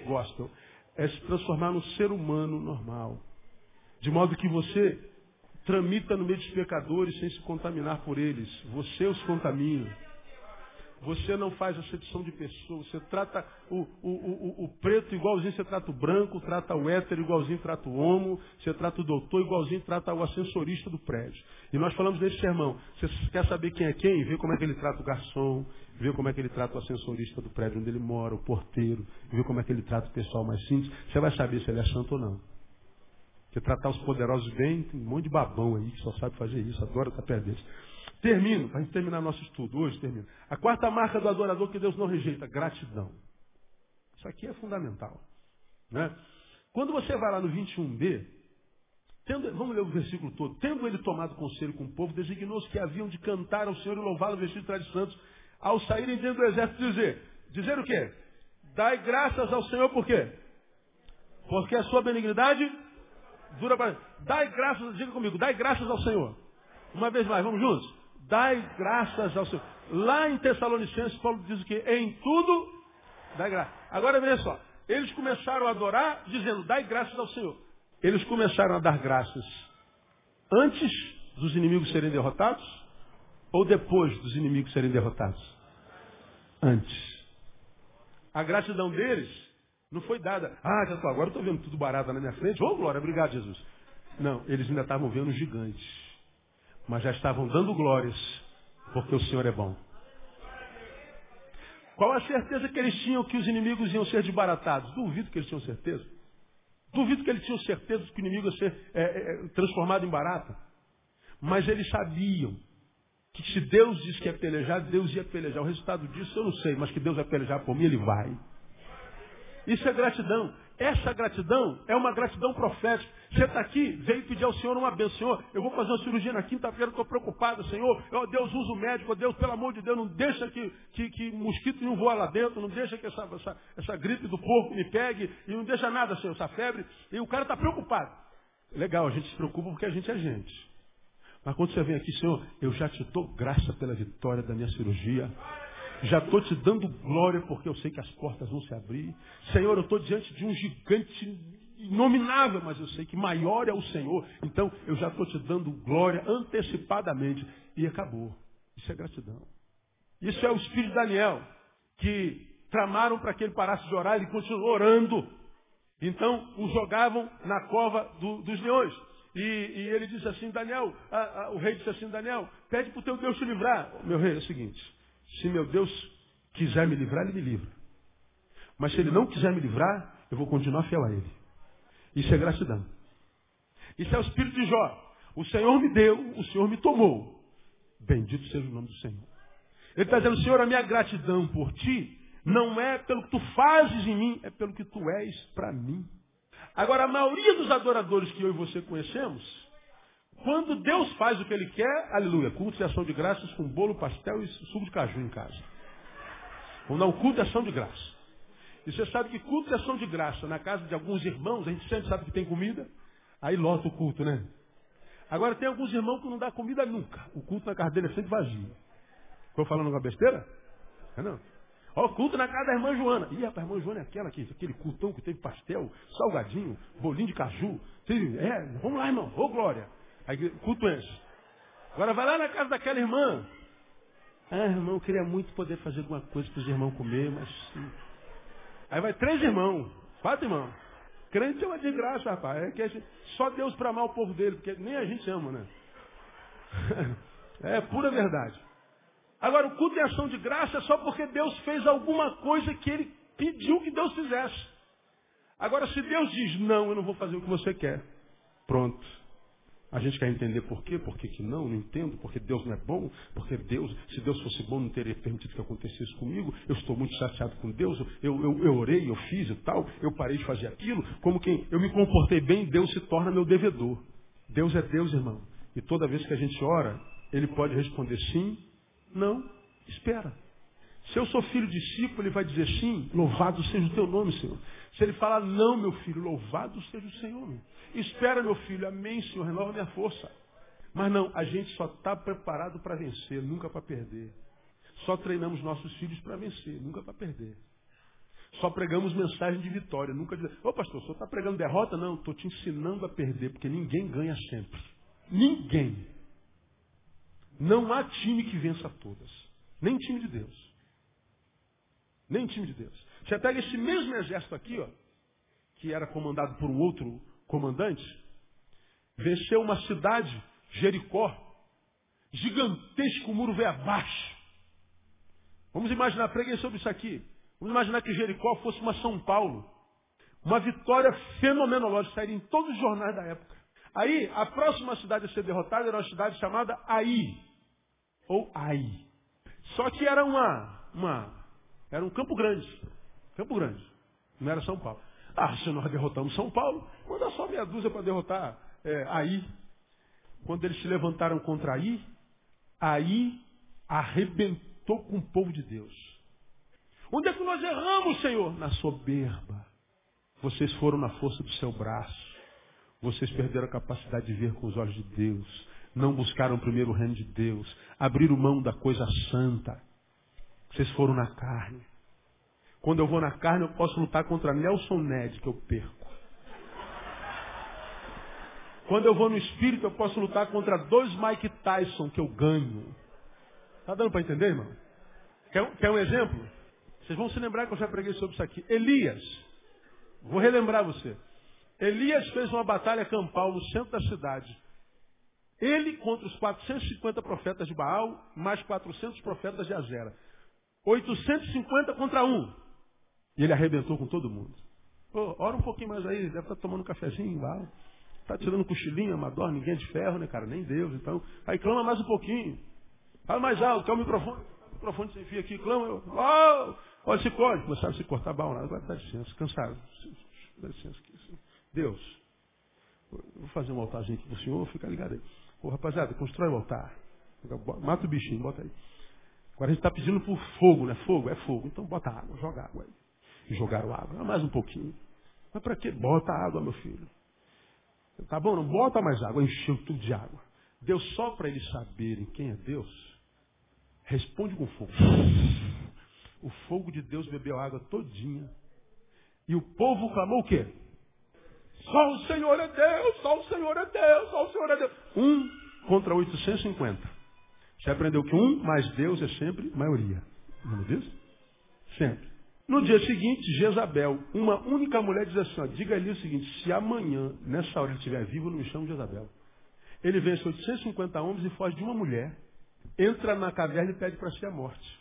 gospel, é se transformar no ser humano normal. De modo que você tramita no meio dos pecadores sem se contaminar por eles. Você os contamina. Você não faz acepção de pessoas. Você trata o, o, o, o, preto igualzinho você trata o branco, trata o hétero igualzinho trata o homo, você trata o doutor igualzinho trata o ascensorista do prédio. E nós falamos nesse sermão. Você quer saber quem é quem? Vê como é que ele trata o garçom, vê como é que ele trata o ascensorista do prédio onde ele mora, o porteiro, vê como é que ele trata o pessoal mais simples. Você vai saber se ele é santo ou não. Porque tratar os poderosos bem, tem um monte de babão aí que só sabe fazer isso, adora estar perto deles. Termino, para a gente terminar nosso estudo, hoje termino. A quarta marca do adorador que Deus não rejeita, gratidão. Isso aqui é fundamental. Né? Quando você vai lá no 21b, tendo, vamos ler o versículo todo. Tendo ele tomado conselho com o povo, designou-se que haviam de cantar ao Senhor e louvá-lo vestido de trajes santos, ao saírem dentro do exército dizer, dizer o quê? Dai graças ao Senhor por quê? Porque a sua benignidade dura para... Dai graças, diga comigo, dai graças ao Senhor. Uma vez mais, vamos juntos? Dai graças ao Senhor. Lá em Tessalonicenses, Paulo diz o quê? Em tudo, dai graças. Agora veja só. Eles começaram a adorar dizendo, dai graças ao Senhor. Eles começaram a dar graças antes dos inimigos serem derrotados ou depois dos inimigos serem derrotados? Antes. A gratidão deles não foi dada. Ah, já tô, agora estou vendo tudo barato na minha frente. Ô, oh, glória, obrigado, Jesus. Não, eles ainda estavam vendo gigantes mas já estavam dando glórias, porque o Senhor é bom. Qual a certeza que eles tinham que os inimigos iam ser desbaratados? Duvido que eles tinham certeza. Duvido que eles tinham certeza que o inimigo ia ser é, é, transformado em barata. Mas eles sabiam que se Deus diz que é pelejar, Deus ia pelejar. O resultado disso eu não sei, mas que Deus vai pelejar por mim, Ele vai. Isso é gratidão. Essa gratidão é uma gratidão profética. Você está aqui, veio pedir ao Senhor uma bênção. Senhor, eu vou fazer uma cirurgia na quinta-feira, estou preocupado, Senhor. Oh, Deus usa o médico, oh, Deus, pelo amor de Deus, não deixa que, que, que mosquito não voa lá dentro, não deixa que essa, essa, essa gripe do porco me pegue, e não deixa nada, Senhor, essa febre. E o cara está preocupado. Legal, a gente se preocupa porque a gente é gente. Mas quando você vem aqui, Senhor, eu já te dou graça pela vitória da minha cirurgia. Já estou te dando glória porque eu sei que as portas vão se abrir. Senhor, eu estou diante de um gigante inominável, mas eu sei que maior é o Senhor. Então eu já estou te dando glória antecipadamente. E acabou. Isso é gratidão. Isso é o espírito de Daniel, que tramaram para que ele parasse de orar, ele continuou orando. Então o jogavam na cova do, dos leões. E, e, ele disse assim, Daniel, a, a, o rei disse assim, Daniel, pede para o teu Deus te livrar. Meu rei, é o seguinte, se meu Deus quiser me livrar, ele me livra. Mas se ele não quiser me livrar, eu vou continuar fiel a ele. Isso é gratidão. Isso é o espírito de Jó. O Senhor me deu, o Senhor me tomou. Bendito seja o nome do Senhor. Ele está dizendo, Senhor, a minha gratidão por ti não é pelo que tu fazes em mim, é pelo que tu és para mim. Agora, a maioria dos adoradores que eu e você conhecemos, quando Deus faz o que Ele quer, aleluia, culto de ação de graças com bolo, pastel e suco de caju em casa. Dar um culto de ação de graça. E você sabe que culto de ação de graça na casa de alguns irmãos, a gente sempre sabe que tem comida, aí lota o culto, né? Agora tem alguns irmãos que não dá comida nunca. O culto na casa dele é sempre vazio. Estou falando uma besteira? É não. Ó, culto na casa da irmã Joana. Ih, rapaz, a irmã Joana é aquela aqui, aquele cultão que teve pastel, salgadinho, bolinho de caju. É, vamos lá, irmão. Ô, glória. Culto enche. Agora vai lá na casa daquela irmã. Ah, irmão, eu queria muito poder fazer alguma coisa para os irmãos comer, mas. Aí vai três irmãos, quatro irmãos. Crente é uma desgraça, rapaz. É que gente... só Deus para amar o povo dele, porque nem a gente ama, né? é pura verdade. Agora, o culto é ação de graça é só porque Deus fez alguma coisa que ele pediu que Deus fizesse. Agora, se Deus diz, não, eu não vou fazer o que você quer. Pronto. A gente quer entender por quê, por que, que não, não entendo, porque Deus não é bom, porque Deus, se Deus fosse bom, não teria permitido que acontecesse comigo, eu estou muito chateado com Deus, eu, eu, eu orei, eu fiz e tal, eu parei de fazer aquilo, como quem eu me comportei bem, Deus se torna meu devedor. Deus é Deus, irmão. E toda vez que a gente ora, Ele pode responder sim, não, espera. Se eu sou filho discípulo, ele vai dizer sim, louvado seja o teu nome, Senhor. Se ele falar não, meu filho, louvado seja o Senhor. Espera, meu filho, amém, Senhor, renova minha força. Mas não, a gente só está preparado para vencer, nunca para perder. Só treinamos nossos filhos para vencer, nunca para perder. Só pregamos mensagem de vitória, nunca de. Ô pastor, senhor está pregando derrota? Não, estou te ensinando a perder, porque ninguém ganha sempre. Ninguém. Não há time que vença todas. Nem time de Deus. Nem time de Deus. Você pega esse mesmo exército aqui, ó, que era comandado por um outro comandante, venceu uma cidade, Jericó, gigantesco muro veio abaixo. Vamos imaginar, preguei sobre isso aqui. Vamos imaginar que Jericó fosse uma São Paulo. Uma vitória fenomenológica, sairia em todos os jornais da época. Aí, a próxima cidade a ser derrotada era uma cidade chamada Aí. Ou Ai. Só que era uma, uma, era um Campo Grande. Campo Grande. Não era São Paulo. Ah, se nós derrotamos São Paulo, manda só meia dúzia para derrotar é, Aí. Quando eles se levantaram contra Aí, Aí arrebentou com o povo de Deus. Onde é que nós erramos, Senhor? Na soberba. Vocês foram na força do seu braço. Vocês perderam a capacidade de ver com os olhos de Deus. Não buscaram primeiro o reino de Deus. Abriram mão da coisa santa. Vocês foram na carne. Quando eu vou na carne, eu posso lutar contra Nelson Ned, que eu perco. Quando eu vou no espírito, eu posso lutar contra dois Mike Tyson, que eu ganho. Tá dando para entender, irmão? Quer, quer um exemplo? Vocês vão se lembrar que eu já preguei sobre isso aqui. Elias. Vou relembrar você. Elias fez uma batalha campal no centro da cidade. Ele contra os 450 profetas de Baal, mais 400 profetas de Azera. 850 contra um. E ele arrebentou com todo mundo. Pô, ora um pouquinho mais aí, deve estar tomando um cafezinho lá. Está tirando um cochilinho, amador, ninguém é de ferro, né, cara? Nem Deus, então. Aí clama mais um pouquinho. Fala mais alto, quer o microfone? O microfone você enfia aqui, clama. Eu, oh, olha, se corte. Começaram a se cortar bal, agora dá licença, cansado. Dá licença. Deus, vou fazer um altarzinho aqui para o senhor, fica ligado aí. Ô rapaziada, constrói o altar. Mata o bichinho, bota aí. Agora a gente está pedindo por fogo, né? Fogo é fogo. Então bota água, joga água aí. Jogaram água. Mais um pouquinho. Mas para que? Bota água, meu filho. Tá bom? Não bota mais água. Encheu tudo de água. Deus só para eles saberem quem é Deus. Responde com fogo. O fogo de Deus bebeu a água todinha. E o povo clamou o quê? Só o Senhor é Deus, só o Senhor é Deus, só o Senhor é Deus. Um contra 850. Você aprendeu que um mais Deus é sempre maioria. Não é disso? Sempre. No dia seguinte, Jezabel, uma única mulher, diz assim: ó, diga ali o seguinte: se amanhã, nessa hora, ele estiver vivo, não me chamo Jezabel. Ele vence 850 homens e foge de uma mulher, entra na caverna e pede para si a morte.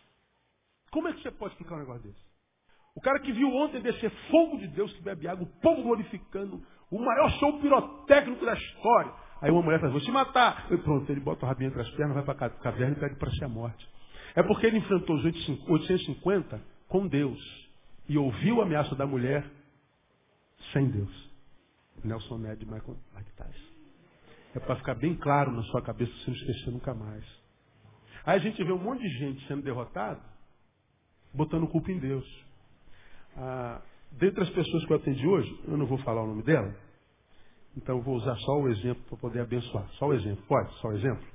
Como é que você pode explicar um negócio desse? O cara que viu ontem descer fogo de Deus que bebe água, o povo glorificando, o maior show pirotécnico da história. Aí uma mulher fala, vou te matar. E pronto, ele bota o rabinho entre as pernas, vai para a caverna e pede para si a morte. É porque ele enfrentou os 850 com Deus. E ouviu a ameaça da mulher sem Deus. Nelson Ned Michael Mike Tyson. É para ficar bem claro na sua cabeça, você não esquecer nunca mais. Aí a gente vê um monte de gente sendo derrotado, botando culpa em Deus. Ah, dentre as pessoas que eu atendi hoje, eu não vou falar o nome dela, então vou usar só o exemplo para poder abençoar. Só o exemplo. Pode? Só o exemplo?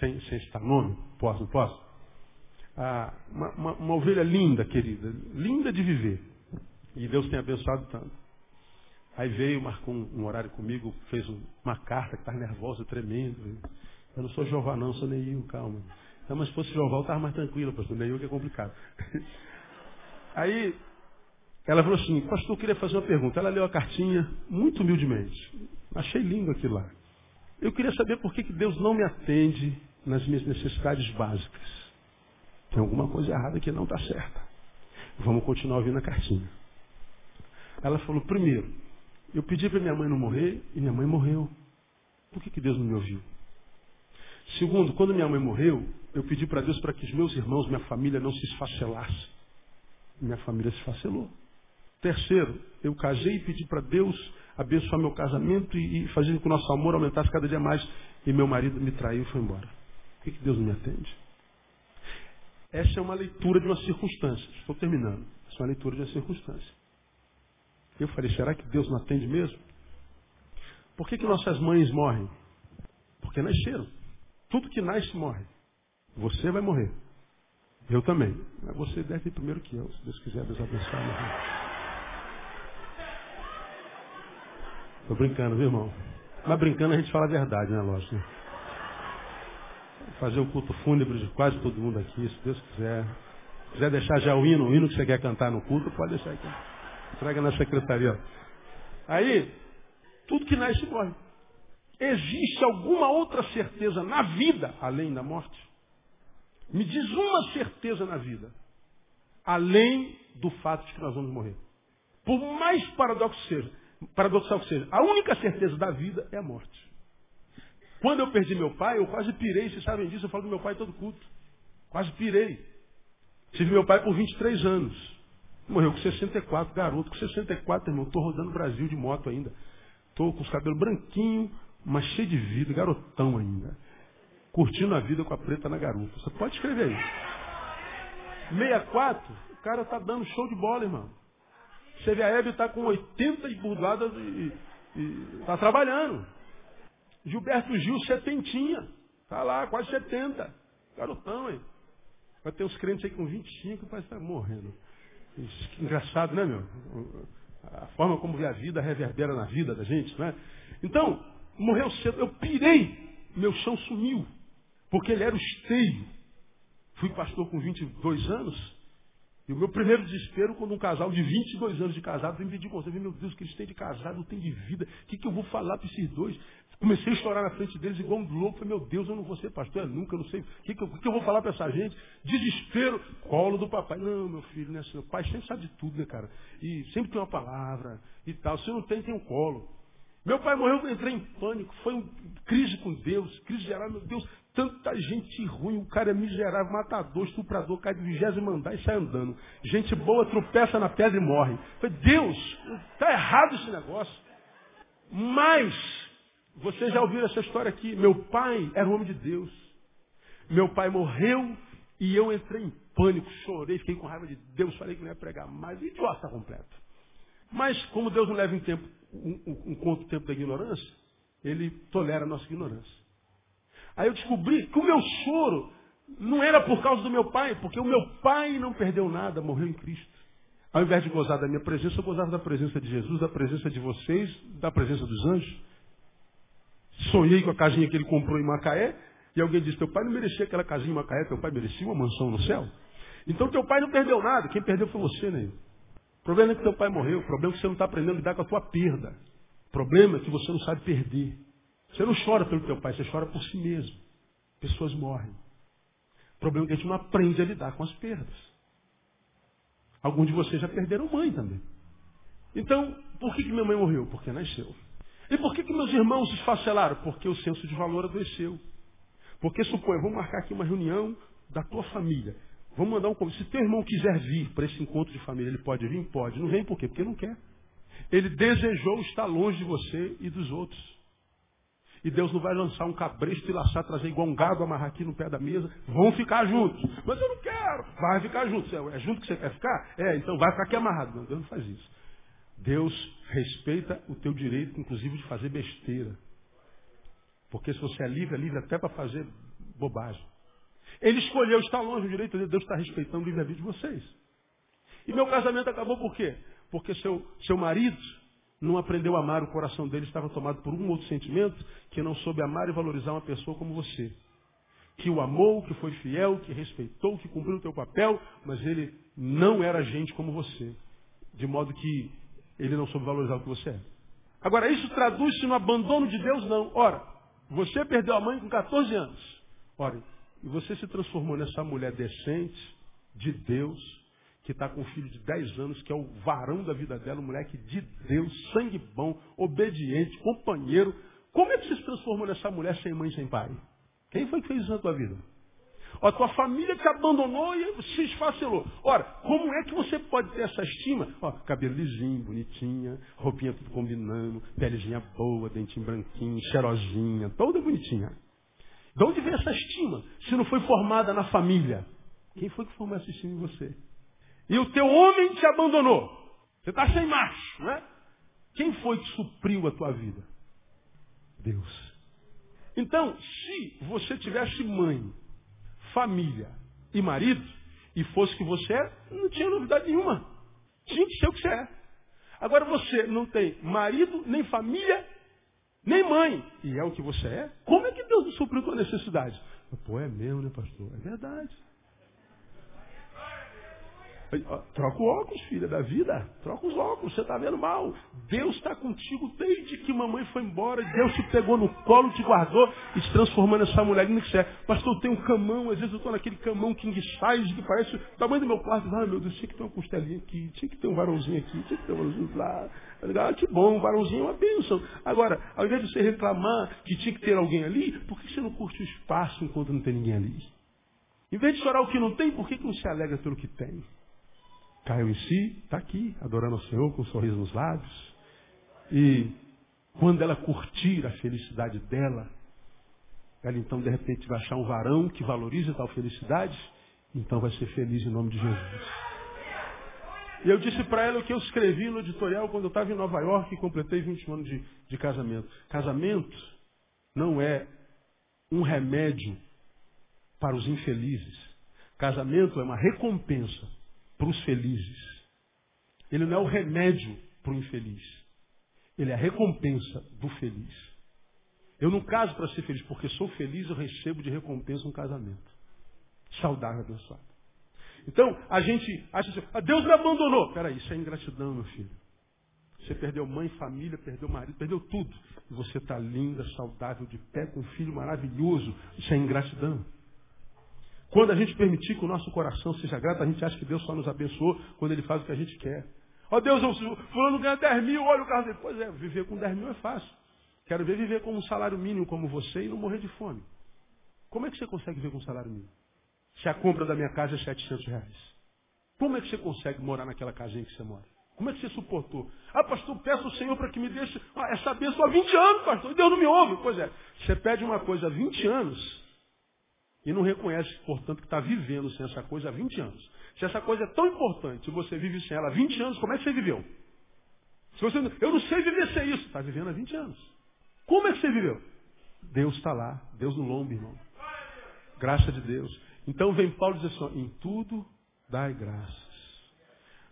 Sem, sem citar nome? Posso? Não posso? Ah, uma, uma, uma, ovelha linda, querida. Linda de viver. E Deus tem abençoado tanto. Aí veio, marcou um, um horário comigo, fez uma carta que estava nervosa, tremendo. Eu não sou Jeová não, sou Neil, calma. Mas se fosse Jeová, eu estava mais tranquilo, pastor. Neil que é complicado. Aí ela falou assim, pastor, eu queria fazer uma pergunta. Ela leu a cartinha muito humildemente. Achei lindo aquilo lá. Eu queria saber por que, que Deus não me atende nas minhas necessidades básicas. Tem alguma coisa errada que não está certa. Vamos continuar ouvindo a cartinha. Ela falou, primeiro, eu pedi para minha mãe não morrer e minha mãe morreu. Por que, que Deus não me ouviu? Segundo, quando minha mãe morreu, eu pedi para Deus para que os meus irmãos, minha família não se esfacelassem. Minha família se esfacelou. Terceiro, eu casei e pedi para Deus abençoar meu casamento e, e fazer com que o nosso amor aumentasse cada dia mais. E meu marido me traiu e foi embora. Por que, que Deus não me atende? Essa é uma leitura de uma circunstância. Estou terminando. Essa é uma leitura de uma circunstância. Eu falei, será que Deus não atende mesmo? Por que, que nossas mães morrem? Porque nasceram. Tudo que nasce morre. Você vai morrer. Eu também. Mas você deve ir primeiro que eu, se Deus quiser, Deus abençoe. Estou brincando, viu, irmão? Mas brincando a gente fala a verdade, né, lógico. Né? Fazer o culto fúnebre de quase todo mundo aqui, se Deus quiser. Se quiser deixar já o hino, o hino que você quer cantar no culto, pode deixar aqui. Traga na secretaria. Aí, tudo que nasce morre. Existe alguma outra certeza na vida além da morte? Me diz uma certeza na vida, além do fato de que nós vamos morrer. Por mais paradoxo seja, paradoxal que seja, a única certeza da vida é a morte. Quando eu perdi meu pai, eu quase pirei, vocês sabem disso, eu falo do meu pai todo culto. Quase pirei. Tive meu pai por 23 anos. Morreu com 64, garoto. Com 64, irmão, estou rodando o Brasil de moto ainda. Estou com os cabelos branquinhos, mas cheio de vida, garotão ainda. Curtindo a vida com a preta na garupa. Você pode escrever aí. 64, o cara tá dando show de bola, irmão. Você vê a Hebe tá com 80 burdadas e, e tá trabalhando. Gilberto Gil, setentinha. Tá lá, quase 70. Garotão, hein? Vai ter uns crentes aí com 25 parece estar tá morrendo. Que engraçado, né, meu? A forma como a vida reverbera na vida da gente, né? Então, morreu cedo. Eu pirei. Meu chão sumiu. Porque ele era o esteio. Fui pastor com 22 anos. E o meu primeiro desespero, quando um casal de 22 anos de casado vem pedir conselho, meu Deus, o que eles têm de casado, não tem de vida, o que, que eu vou falar para esses dois? Comecei a estourar na frente deles igual um louco. Falei, meu Deus, eu não vou ser pastor, eu nunca, eu não sei. O que, que, eu, que, eu vou falar para essa gente? Desespero, colo do papai. Não, meu filho, não é. O pai sempre sabe de tudo, né, cara? E sempre tem uma palavra e tal. Se não tem, tem um colo. Meu pai morreu, eu entrei em pânico. Foi uma crise com Deus, crise geral, meu Deus. Tanta gente ruim, o cara é miserável, matador, estuprador, cai de vigésimo andar e sai andando. Gente boa tropeça na pedra e morre. Falei, Deus, está errado esse negócio. Mas, você já ouviu essa história aqui. Meu pai era um homem de Deus. Meu pai morreu e eu entrei em pânico, chorei, fiquei com raiva de Deus, falei que não ia pregar mais. Idiota completo. Mas, como Deus não leva em tempo, um, um, um tempo da ignorância, ele tolera a nossa ignorância. Aí eu descobri que o meu choro não era por causa do meu pai, porque o meu pai não perdeu nada, morreu em Cristo. Ao invés de gozar da minha presença, eu gozava da presença de Jesus, da presença de vocês, da presença dos anjos. Sonhei com a casinha que ele comprou em Macaé, e alguém disse, teu pai não merecia aquela casinha em Macaé, teu pai merecia uma mansão no céu. Então teu pai não perdeu nada, quem perdeu foi você, né? O problema é que teu pai morreu, o problema é que você não está aprendendo a lidar com a tua perda. O problema é que você não sabe perder. Você não chora pelo teu pai, você chora por si mesmo. Pessoas morrem. O problema é que a gente não aprende a lidar com as perdas. Alguns de vocês já perderam mãe também. Então, por que, que minha mãe morreu? Porque nasceu. E por que, que meus irmãos se esfacelaram? Porque o senso de valor adoeceu. Porque suponha, vamos marcar aqui uma reunião da tua família. Vamos mandar um convite. Se teu irmão quiser vir para esse encontro de família, ele pode vir? Pode. Não vem por quê? Porque não quer. Ele desejou estar longe de você e dos outros. E Deus não vai lançar um cabresto e laçar, trazer igual um gado, amarrar aqui no pé da mesa. Vão ficar juntos. Mas eu não quero. Vai ficar juntos. É, é junto que você quer ficar? É, então vai ficar aqui amarrado. Não, Deus não faz isso. Deus respeita o teu direito, inclusive, de fazer besteira. Porque se você é livre, é livre até para fazer bobagem. Ele escolheu estar longe, o direito de Deus está respeitando o livre-arbítrio de vocês. E meu casamento acabou por quê? Porque seu, seu marido não aprendeu a amar, o coração dele estava tomado por um outro sentimento, que não soube amar e valorizar uma pessoa como você. Que o amou, que foi fiel, que respeitou, que cumpriu o teu papel, mas ele não era gente como você. De modo que ele não soube valorizar o que você é. Agora, isso traduz-se no abandono de Deus? Não. Ora, você perdeu a mãe com 14 anos. Ora, e você se transformou nessa mulher decente, de Deus, que está com um filho de 10 anos, que é o varão da vida dela, um moleque de Deus, sangue bom, obediente, companheiro. Como é que você se transformou nessa mulher sem mãe sem pai? Quem foi que fez isso na tua vida? A tua família te abandonou e se esfacelou. Ora, como é que você pode ter essa estima? Ó, cabelo lisinho, bonitinha, roupinha tudo combinando, pelezinha boa, dentinho branquinho, cheirosinha, toda bonitinha. De onde vem essa estima? Se não foi formada na família. Quem foi que formou essa estima em você? E o teu homem te abandonou. Você está sem macho, né? Quem foi que supriu a tua vida? Deus. Então, se você tivesse mãe, família e marido, e fosse o que você é, não tinha novidade nenhuma. Tinha que ser o que você é. Agora você não tem marido, nem família, nem mãe. E é o que você é? Como é que Deus supriu tua necessidade? Pô, é mesmo, né, pastor? É verdade. Troca o óculos, filha da vida. Troca os óculos, você está vendo mal. Deus está contigo desde que mamãe foi embora. Deus te pegou no colo, te guardou e te transformou nessa mulher que você é. Pastor, eu tenho um camão, às vezes eu estou naquele camão king size que parece o tamanho do meu quarto. Ah, meu Deus, tinha que ter uma costelinha aqui, tinha que ter um varãozinho aqui, tinha que ter um varãozinho lá. Ah, que bom, um varãozinho é uma bênção. Agora, ao invés de você reclamar que tinha que ter alguém ali, por que você não curte o espaço enquanto não tem ninguém ali? Em vez de chorar o que não tem, por que, que não se alegra pelo que tem? Caiu em si, está aqui, adorando ao Senhor com um sorriso nos lábios. E quando ela curtir a felicidade dela, ela então de repente vai achar um varão que valorize tal felicidade, então vai ser feliz em nome de Jesus. E eu disse para ela o que eu escrevi no editorial quando eu estava em Nova York e completei 21 anos de, de casamento. Casamento não é um remédio para os infelizes. Casamento é uma recompensa para os felizes. Ele não é o remédio para o infeliz. Ele é a recompensa do feliz. Eu não caso para ser feliz, porque sou feliz, eu recebo de recompensa um casamento. Saudável, abençoado. Então, a gente acha assim, ah, Deus me abandonou. Peraí, isso é ingratidão, meu filho. Você perdeu mãe, família, perdeu marido, perdeu tudo. E você está linda, saudável, de pé, com um filho maravilhoso. Isso é ingratidão. Quando a gente permitir que o nosso coração seja grato, a gente acha que Deus só nos abençoou quando Ele faz o que a gente quer. Ó oh, Deus, o fulano ganha 10 mil, olha o carro dele. Pois é, viver com 10 mil é fácil. Quero ver viver com um salário mínimo como você e não morrer de fome. Como é que você consegue viver com um salário mínimo? Se a compra da minha casa é 700 reais. Como é que você consegue morar naquela casinha que você mora? Como é que você suportou? Ah, pastor, peço ao Senhor para que me deixe ah, essa bênção há 20 anos, pastor. E Deus não me ouve. Pois é, você pede uma coisa há 20 anos, e não reconhece, portanto, que está vivendo sem essa coisa há 20 anos. Se essa coisa é tão importante e você vive sem ela há 20 anos, como é que você viveu? Se você, eu não sei viver sem isso. Está vivendo há 20 anos. Como é que você viveu? Deus está lá. Deus no lombo, irmão. Graça de Deus. Então vem Paulo dizer assim, em tudo dai graças.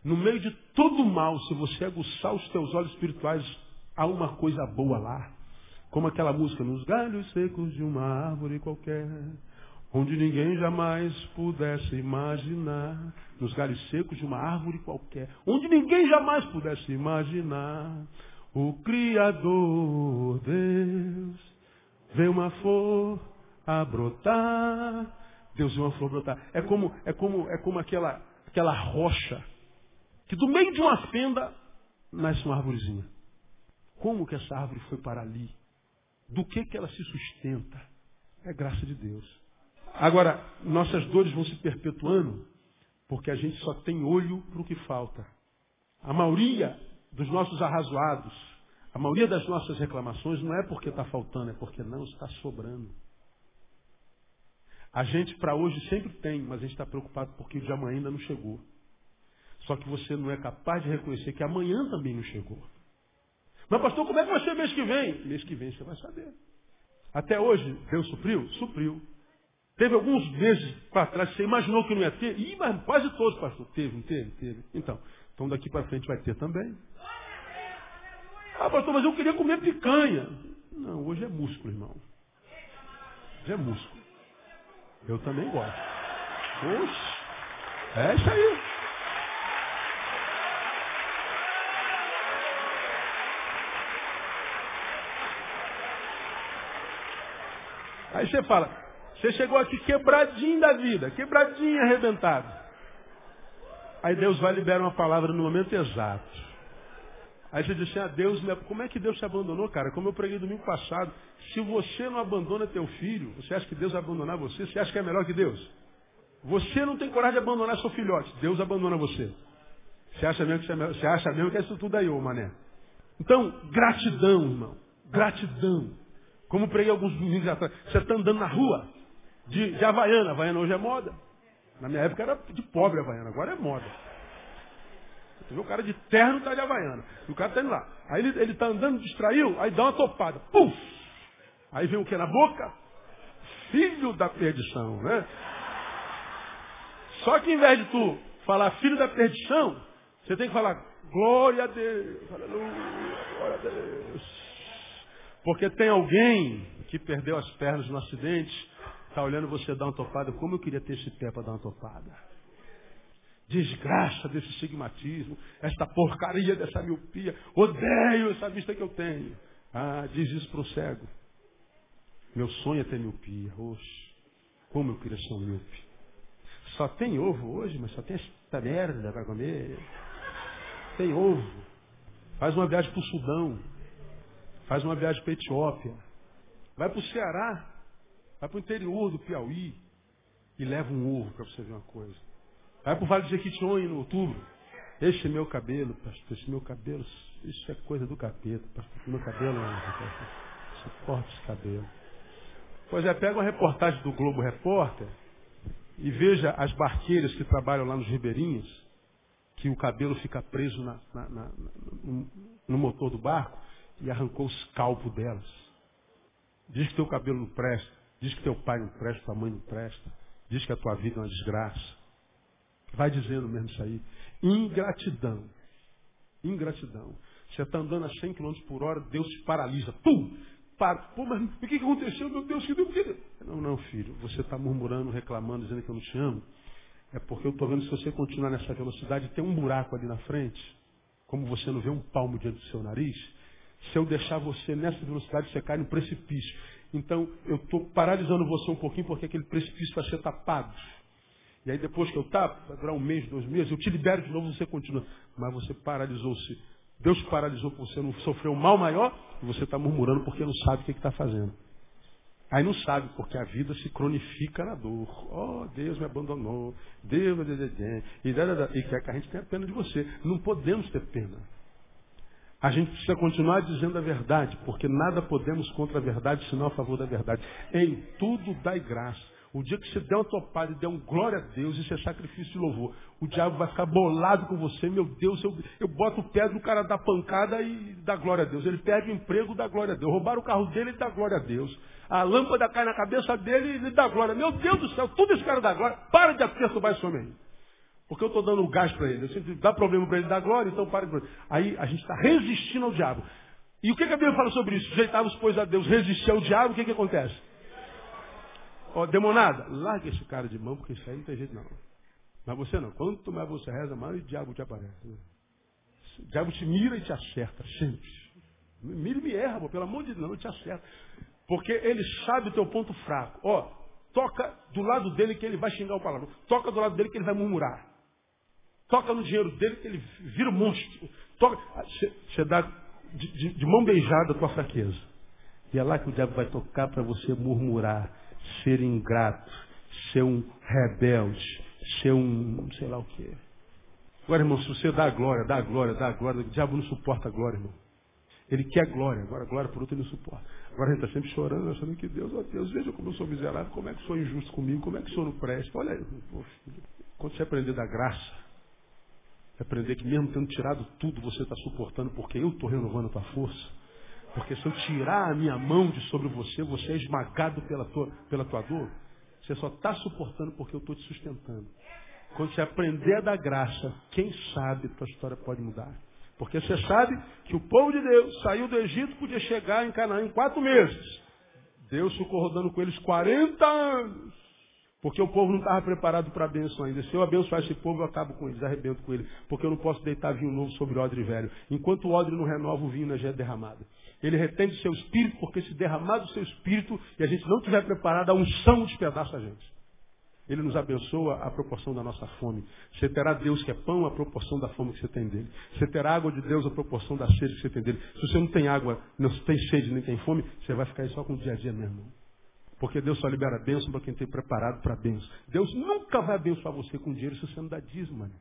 No meio de todo mal, se você aguçar os teus olhos espirituais, há uma coisa boa lá. Como aquela música, nos galhos secos de uma árvore qualquer onde ninguém jamais pudesse imaginar, nos galhos secos de uma árvore qualquer, onde ninguém jamais pudesse imaginar, o Criador Deus vê uma flor a brotar. Deus vê uma flor brotar. É como, é como, é como aquela, aquela rocha que do meio de uma fenda nasce uma árvorezinha. Como que essa árvore foi para ali? Do que que ela se sustenta? É graça de Deus. Agora, nossas dores vão se perpetuando porque a gente só tem olho para o que falta. A maioria dos nossos arrazoados, a maioria das nossas reclamações não é porque está faltando, é porque não está sobrando. A gente para hoje sempre tem, mas a gente está preocupado porque o de amanhã ainda não chegou. Só que você não é capaz de reconhecer que amanhã também não chegou. Mas pastor, como é que vai ser mês que vem? Mês que vem você vai saber. Até hoje, Deus supriu? Supriu. Teve alguns meses para trás, você imaginou que não ia ter? Ih, mas quase todos, pastor. Teve, teve? Teve. Então, então daqui para frente vai ter também. Ah, pastor, mas eu queria comer picanha. Não, hoje é músculo, irmão. Hoje é músculo. Eu também gosto. Oxe, é isso aí. Aí você fala, você chegou aqui quebradinho da vida, quebradinho, arrebentado. Aí Deus vai liberar uma palavra no momento exato. Aí você diz assim, ah, Deus, como é que Deus te abandonou, cara? Como eu preguei domingo passado, se você não abandona teu filho, você acha que Deus vai abandonar você? Você acha que é melhor que Deus? Você não tem coragem de abandonar seu filhote, Deus abandona você. Você acha mesmo que, é você acha mesmo que é isso tudo aí, ô mané? Então, gratidão, irmão. Gratidão. Como preguei alguns domingos atrás. Você está andando na rua, de, de Havaiana. Havaiana hoje é moda. Na minha época era de pobre Havaiana, agora é moda. Você vê o cara de terno tá de Havaiana. E o cara está indo lá. Aí ele, ele tá andando, distraiu, aí dá uma topada. Puf! Aí vem o que na boca? Filho da perdição, né? Só que em vez de tu falar filho da perdição, você tem que falar glória a Deus, aleluia, glória a Deus. Porque tem alguém que perdeu as pernas no acidente, está olhando você dar uma topada. Como eu queria ter esse pé para dar uma topada. Desgraça desse estigmatismo, esta porcaria dessa miopia. Odeio essa vista que eu tenho. Ah, diz isso para o cego. Meu sonho é ter miopia. Oxe, como eu queria ser um míope. Só tem ovo hoje, mas só tem esta merda para comer. Tem ovo. Faz uma viagem para o Sudão. Faz uma viagem para a Etiópia. Vai para o Ceará. Vai para o interior do Piauí. E leva um ovo para você ver uma coisa. Vai para o Vale de Jequitinhonha no outubro. Este meu cabelo, pastor, esse meu cabelo, isso é coisa do capeta, pastor. Meu cabelo, suporta esse cabelo. Pois é, pega uma reportagem do Globo Repórter e veja as barqueiras que trabalham lá nos ribeirinhos, que o cabelo fica preso na, na, na, no, no motor do barco e arrancou os calvos delas. Diz que teu cabelo não presta, diz que teu pai não presta, tua mãe não presta, diz que a tua vida é uma desgraça. Vai dizendo mesmo isso aí. Ingratidão. Ingratidão. Você está andando a 100 km por hora, Deus te paralisa. Pum! Para. Pô, mas o que aconteceu? Meu Deus, que deu? Não, não, filho. Você está murmurando, reclamando, dizendo que eu não te amo. É porque eu estou vendo se você continuar nessa velocidade, tem um buraco ali na frente. Como você não vê um palmo diante do seu nariz, se eu deixar você nessa velocidade, você cai no precipício. Então, eu estou paralisando você um pouquinho porque aquele precipício vai ser tapado. E aí depois que eu tapo, vai durar um mês, dois meses, eu te libero de novo, você continua. Mas você paralisou-se. Deus paralisou você não sofreu um mal maior e você está murmurando porque não sabe o que está fazendo. Aí não sabe, porque a vida se cronifica na dor. Oh, Deus me abandonou. Deus, e, e quer que a gente tenha pena de você. Não podemos ter pena. A gente precisa continuar dizendo a verdade, porque nada podemos contra a verdade, senão a favor da verdade. Em tudo dai graça. O dia que você der uma topada e der um glória a Deus, isso é sacrifício de louvor. O diabo vai ficar bolado com você. Meu Deus, eu, eu boto o pé do cara da pancada e dá glória a Deus. Ele perde o emprego, dá glória a Deus. Roubaram o carro dele e dá glória a Deus. A lâmpada cai na cabeça dele e dá glória. Meu Deus do céu, tudo esse cara dá glória. Para de perturbar esse homem aí. Porque eu estou dando gás para ele. Eu sempre dá problema para ele dar glória, então para de Aí a gente está resistindo ao diabo. E o que, que a Bíblia fala sobre isso? Sujeitavos, pois, a Deus, resistir ao diabo, o que, que acontece? Ó, oh, demonada, larga esse cara de mão, porque isso aí não tem jeito não. Mas você não. Quanto mais você reza, mais o diabo te aparece. O diabo te mira e te acerta, sempre. Mira e me erra, pô, pelo amor de Deus, não te acerta. Porque ele sabe o teu ponto fraco. Ó, toca do lado dele que ele vai xingar o palavrão. Toca do lado dele que ele vai murmurar. Toca no dinheiro dele ele vira um monstro. Toca. Você dá de, de, de, mão beijada a tua fraqueza. E é lá que o diabo vai tocar para você murmurar, ser ingrato, ser um rebelde, ser um sei lá o quê. Agora, irmão, se você dá glória, dá glória, dá glória, o diabo não suporta a glória, irmão. Ele quer glória, agora glória por outro ele não suporta. Agora a gente está sempre chorando, achando que Deus, ó Deus, veja como eu sou miserável, como é que sou injusto comigo, como é que sou no presta. Olha aí, quando você aprender da graça, Aprender que mesmo tendo tirado tudo, você está suportando porque eu estou renovando a tua força. Porque se eu tirar a minha mão de sobre você, você é esmagado pela tua, pela tua dor. Você só está suportando porque eu estou te sustentando. Quando você aprender a dar graça, quem sabe tua história pode mudar. Porque você sabe que o povo de Deus saiu do Egito, podia chegar em Canaã em quatro meses. Deus ficou rodando com eles 40 anos. Porque o povo não estava preparado para a bênção ainda. Se eu abençoar esse povo, eu acabo com eles, arrebento com ele. Porque eu não posso deitar vinho novo sobre odre velho. Enquanto o odre não renova, o vinho não é derramado. Ele retém o seu espírito, porque se derramar do seu espírito e a gente não estiver preparado, a unção despedaça a gente. Ele nos abençoa a proporção da nossa fome. Você terá Deus que é pão a proporção da fome que você tem dele. Você terá água de Deus a proporção da sede que você tem dele. Se você não tem água, não tem sede nem tem fome, você vai ficar aí só com o dia a dia mesmo. Porque Deus só libera bênção para quem tem preparado para bênção. Deus nunca vai abençoar você com dinheiro se você não dá dízimo, mano.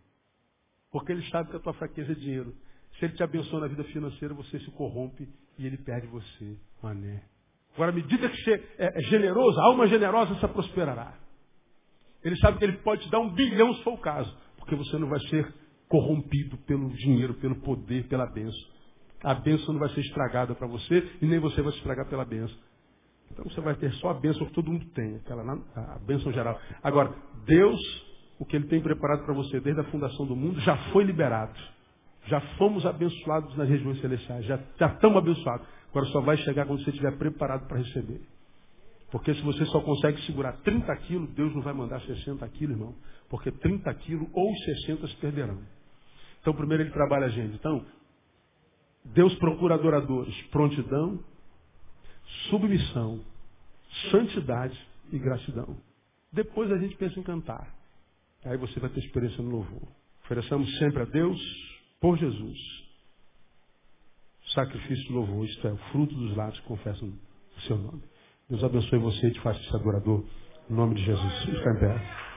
Porque Ele sabe que a tua fraqueza é dinheiro. Se Ele te abençoa na vida financeira, você se corrompe e Ele perde você, mané. Agora, à medida que você é, é generoso, a alma generosa se prosperará. Ele sabe que Ele pode te dar um bilhão se for o caso. Porque você não vai ser corrompido pelo dinheiro, pelo poder, pela bênção. A bênção não vai ser estragada para você e nem você vai se estragar pela bênção. Então você vai ter só a bênção que todo mundo tem, aquela a bênção geral. Agora, Deus, o que Ele tem preparado para você desde a fundação do mundo, já foi liberado. Já fomos abençoados nas regiões celestiais, já, já estamos abençoados. Agora só vai chegar quando você estiver preparado para receber. Porque se você só consegue segurar 30 quilos, Deus não vai mandar 60 quilos, irmão. Porque 30 quilos ou 60 se perderão. Então primeiro ele trabalha a gente. Então, Deus procura adoradores. Prontidão, submissão, santidade e gratidão. Depois a gente pensa em cantar. Aí você vai ter experiência no louvor. Ofereçamos sempre a Deus, por Jesus, sacrifício louvor, isto é, o fruto dos lábios que confessam o seu nome. Deus abençoe você e te faça esse adorador. Em nome de Jesus. Fica em pé.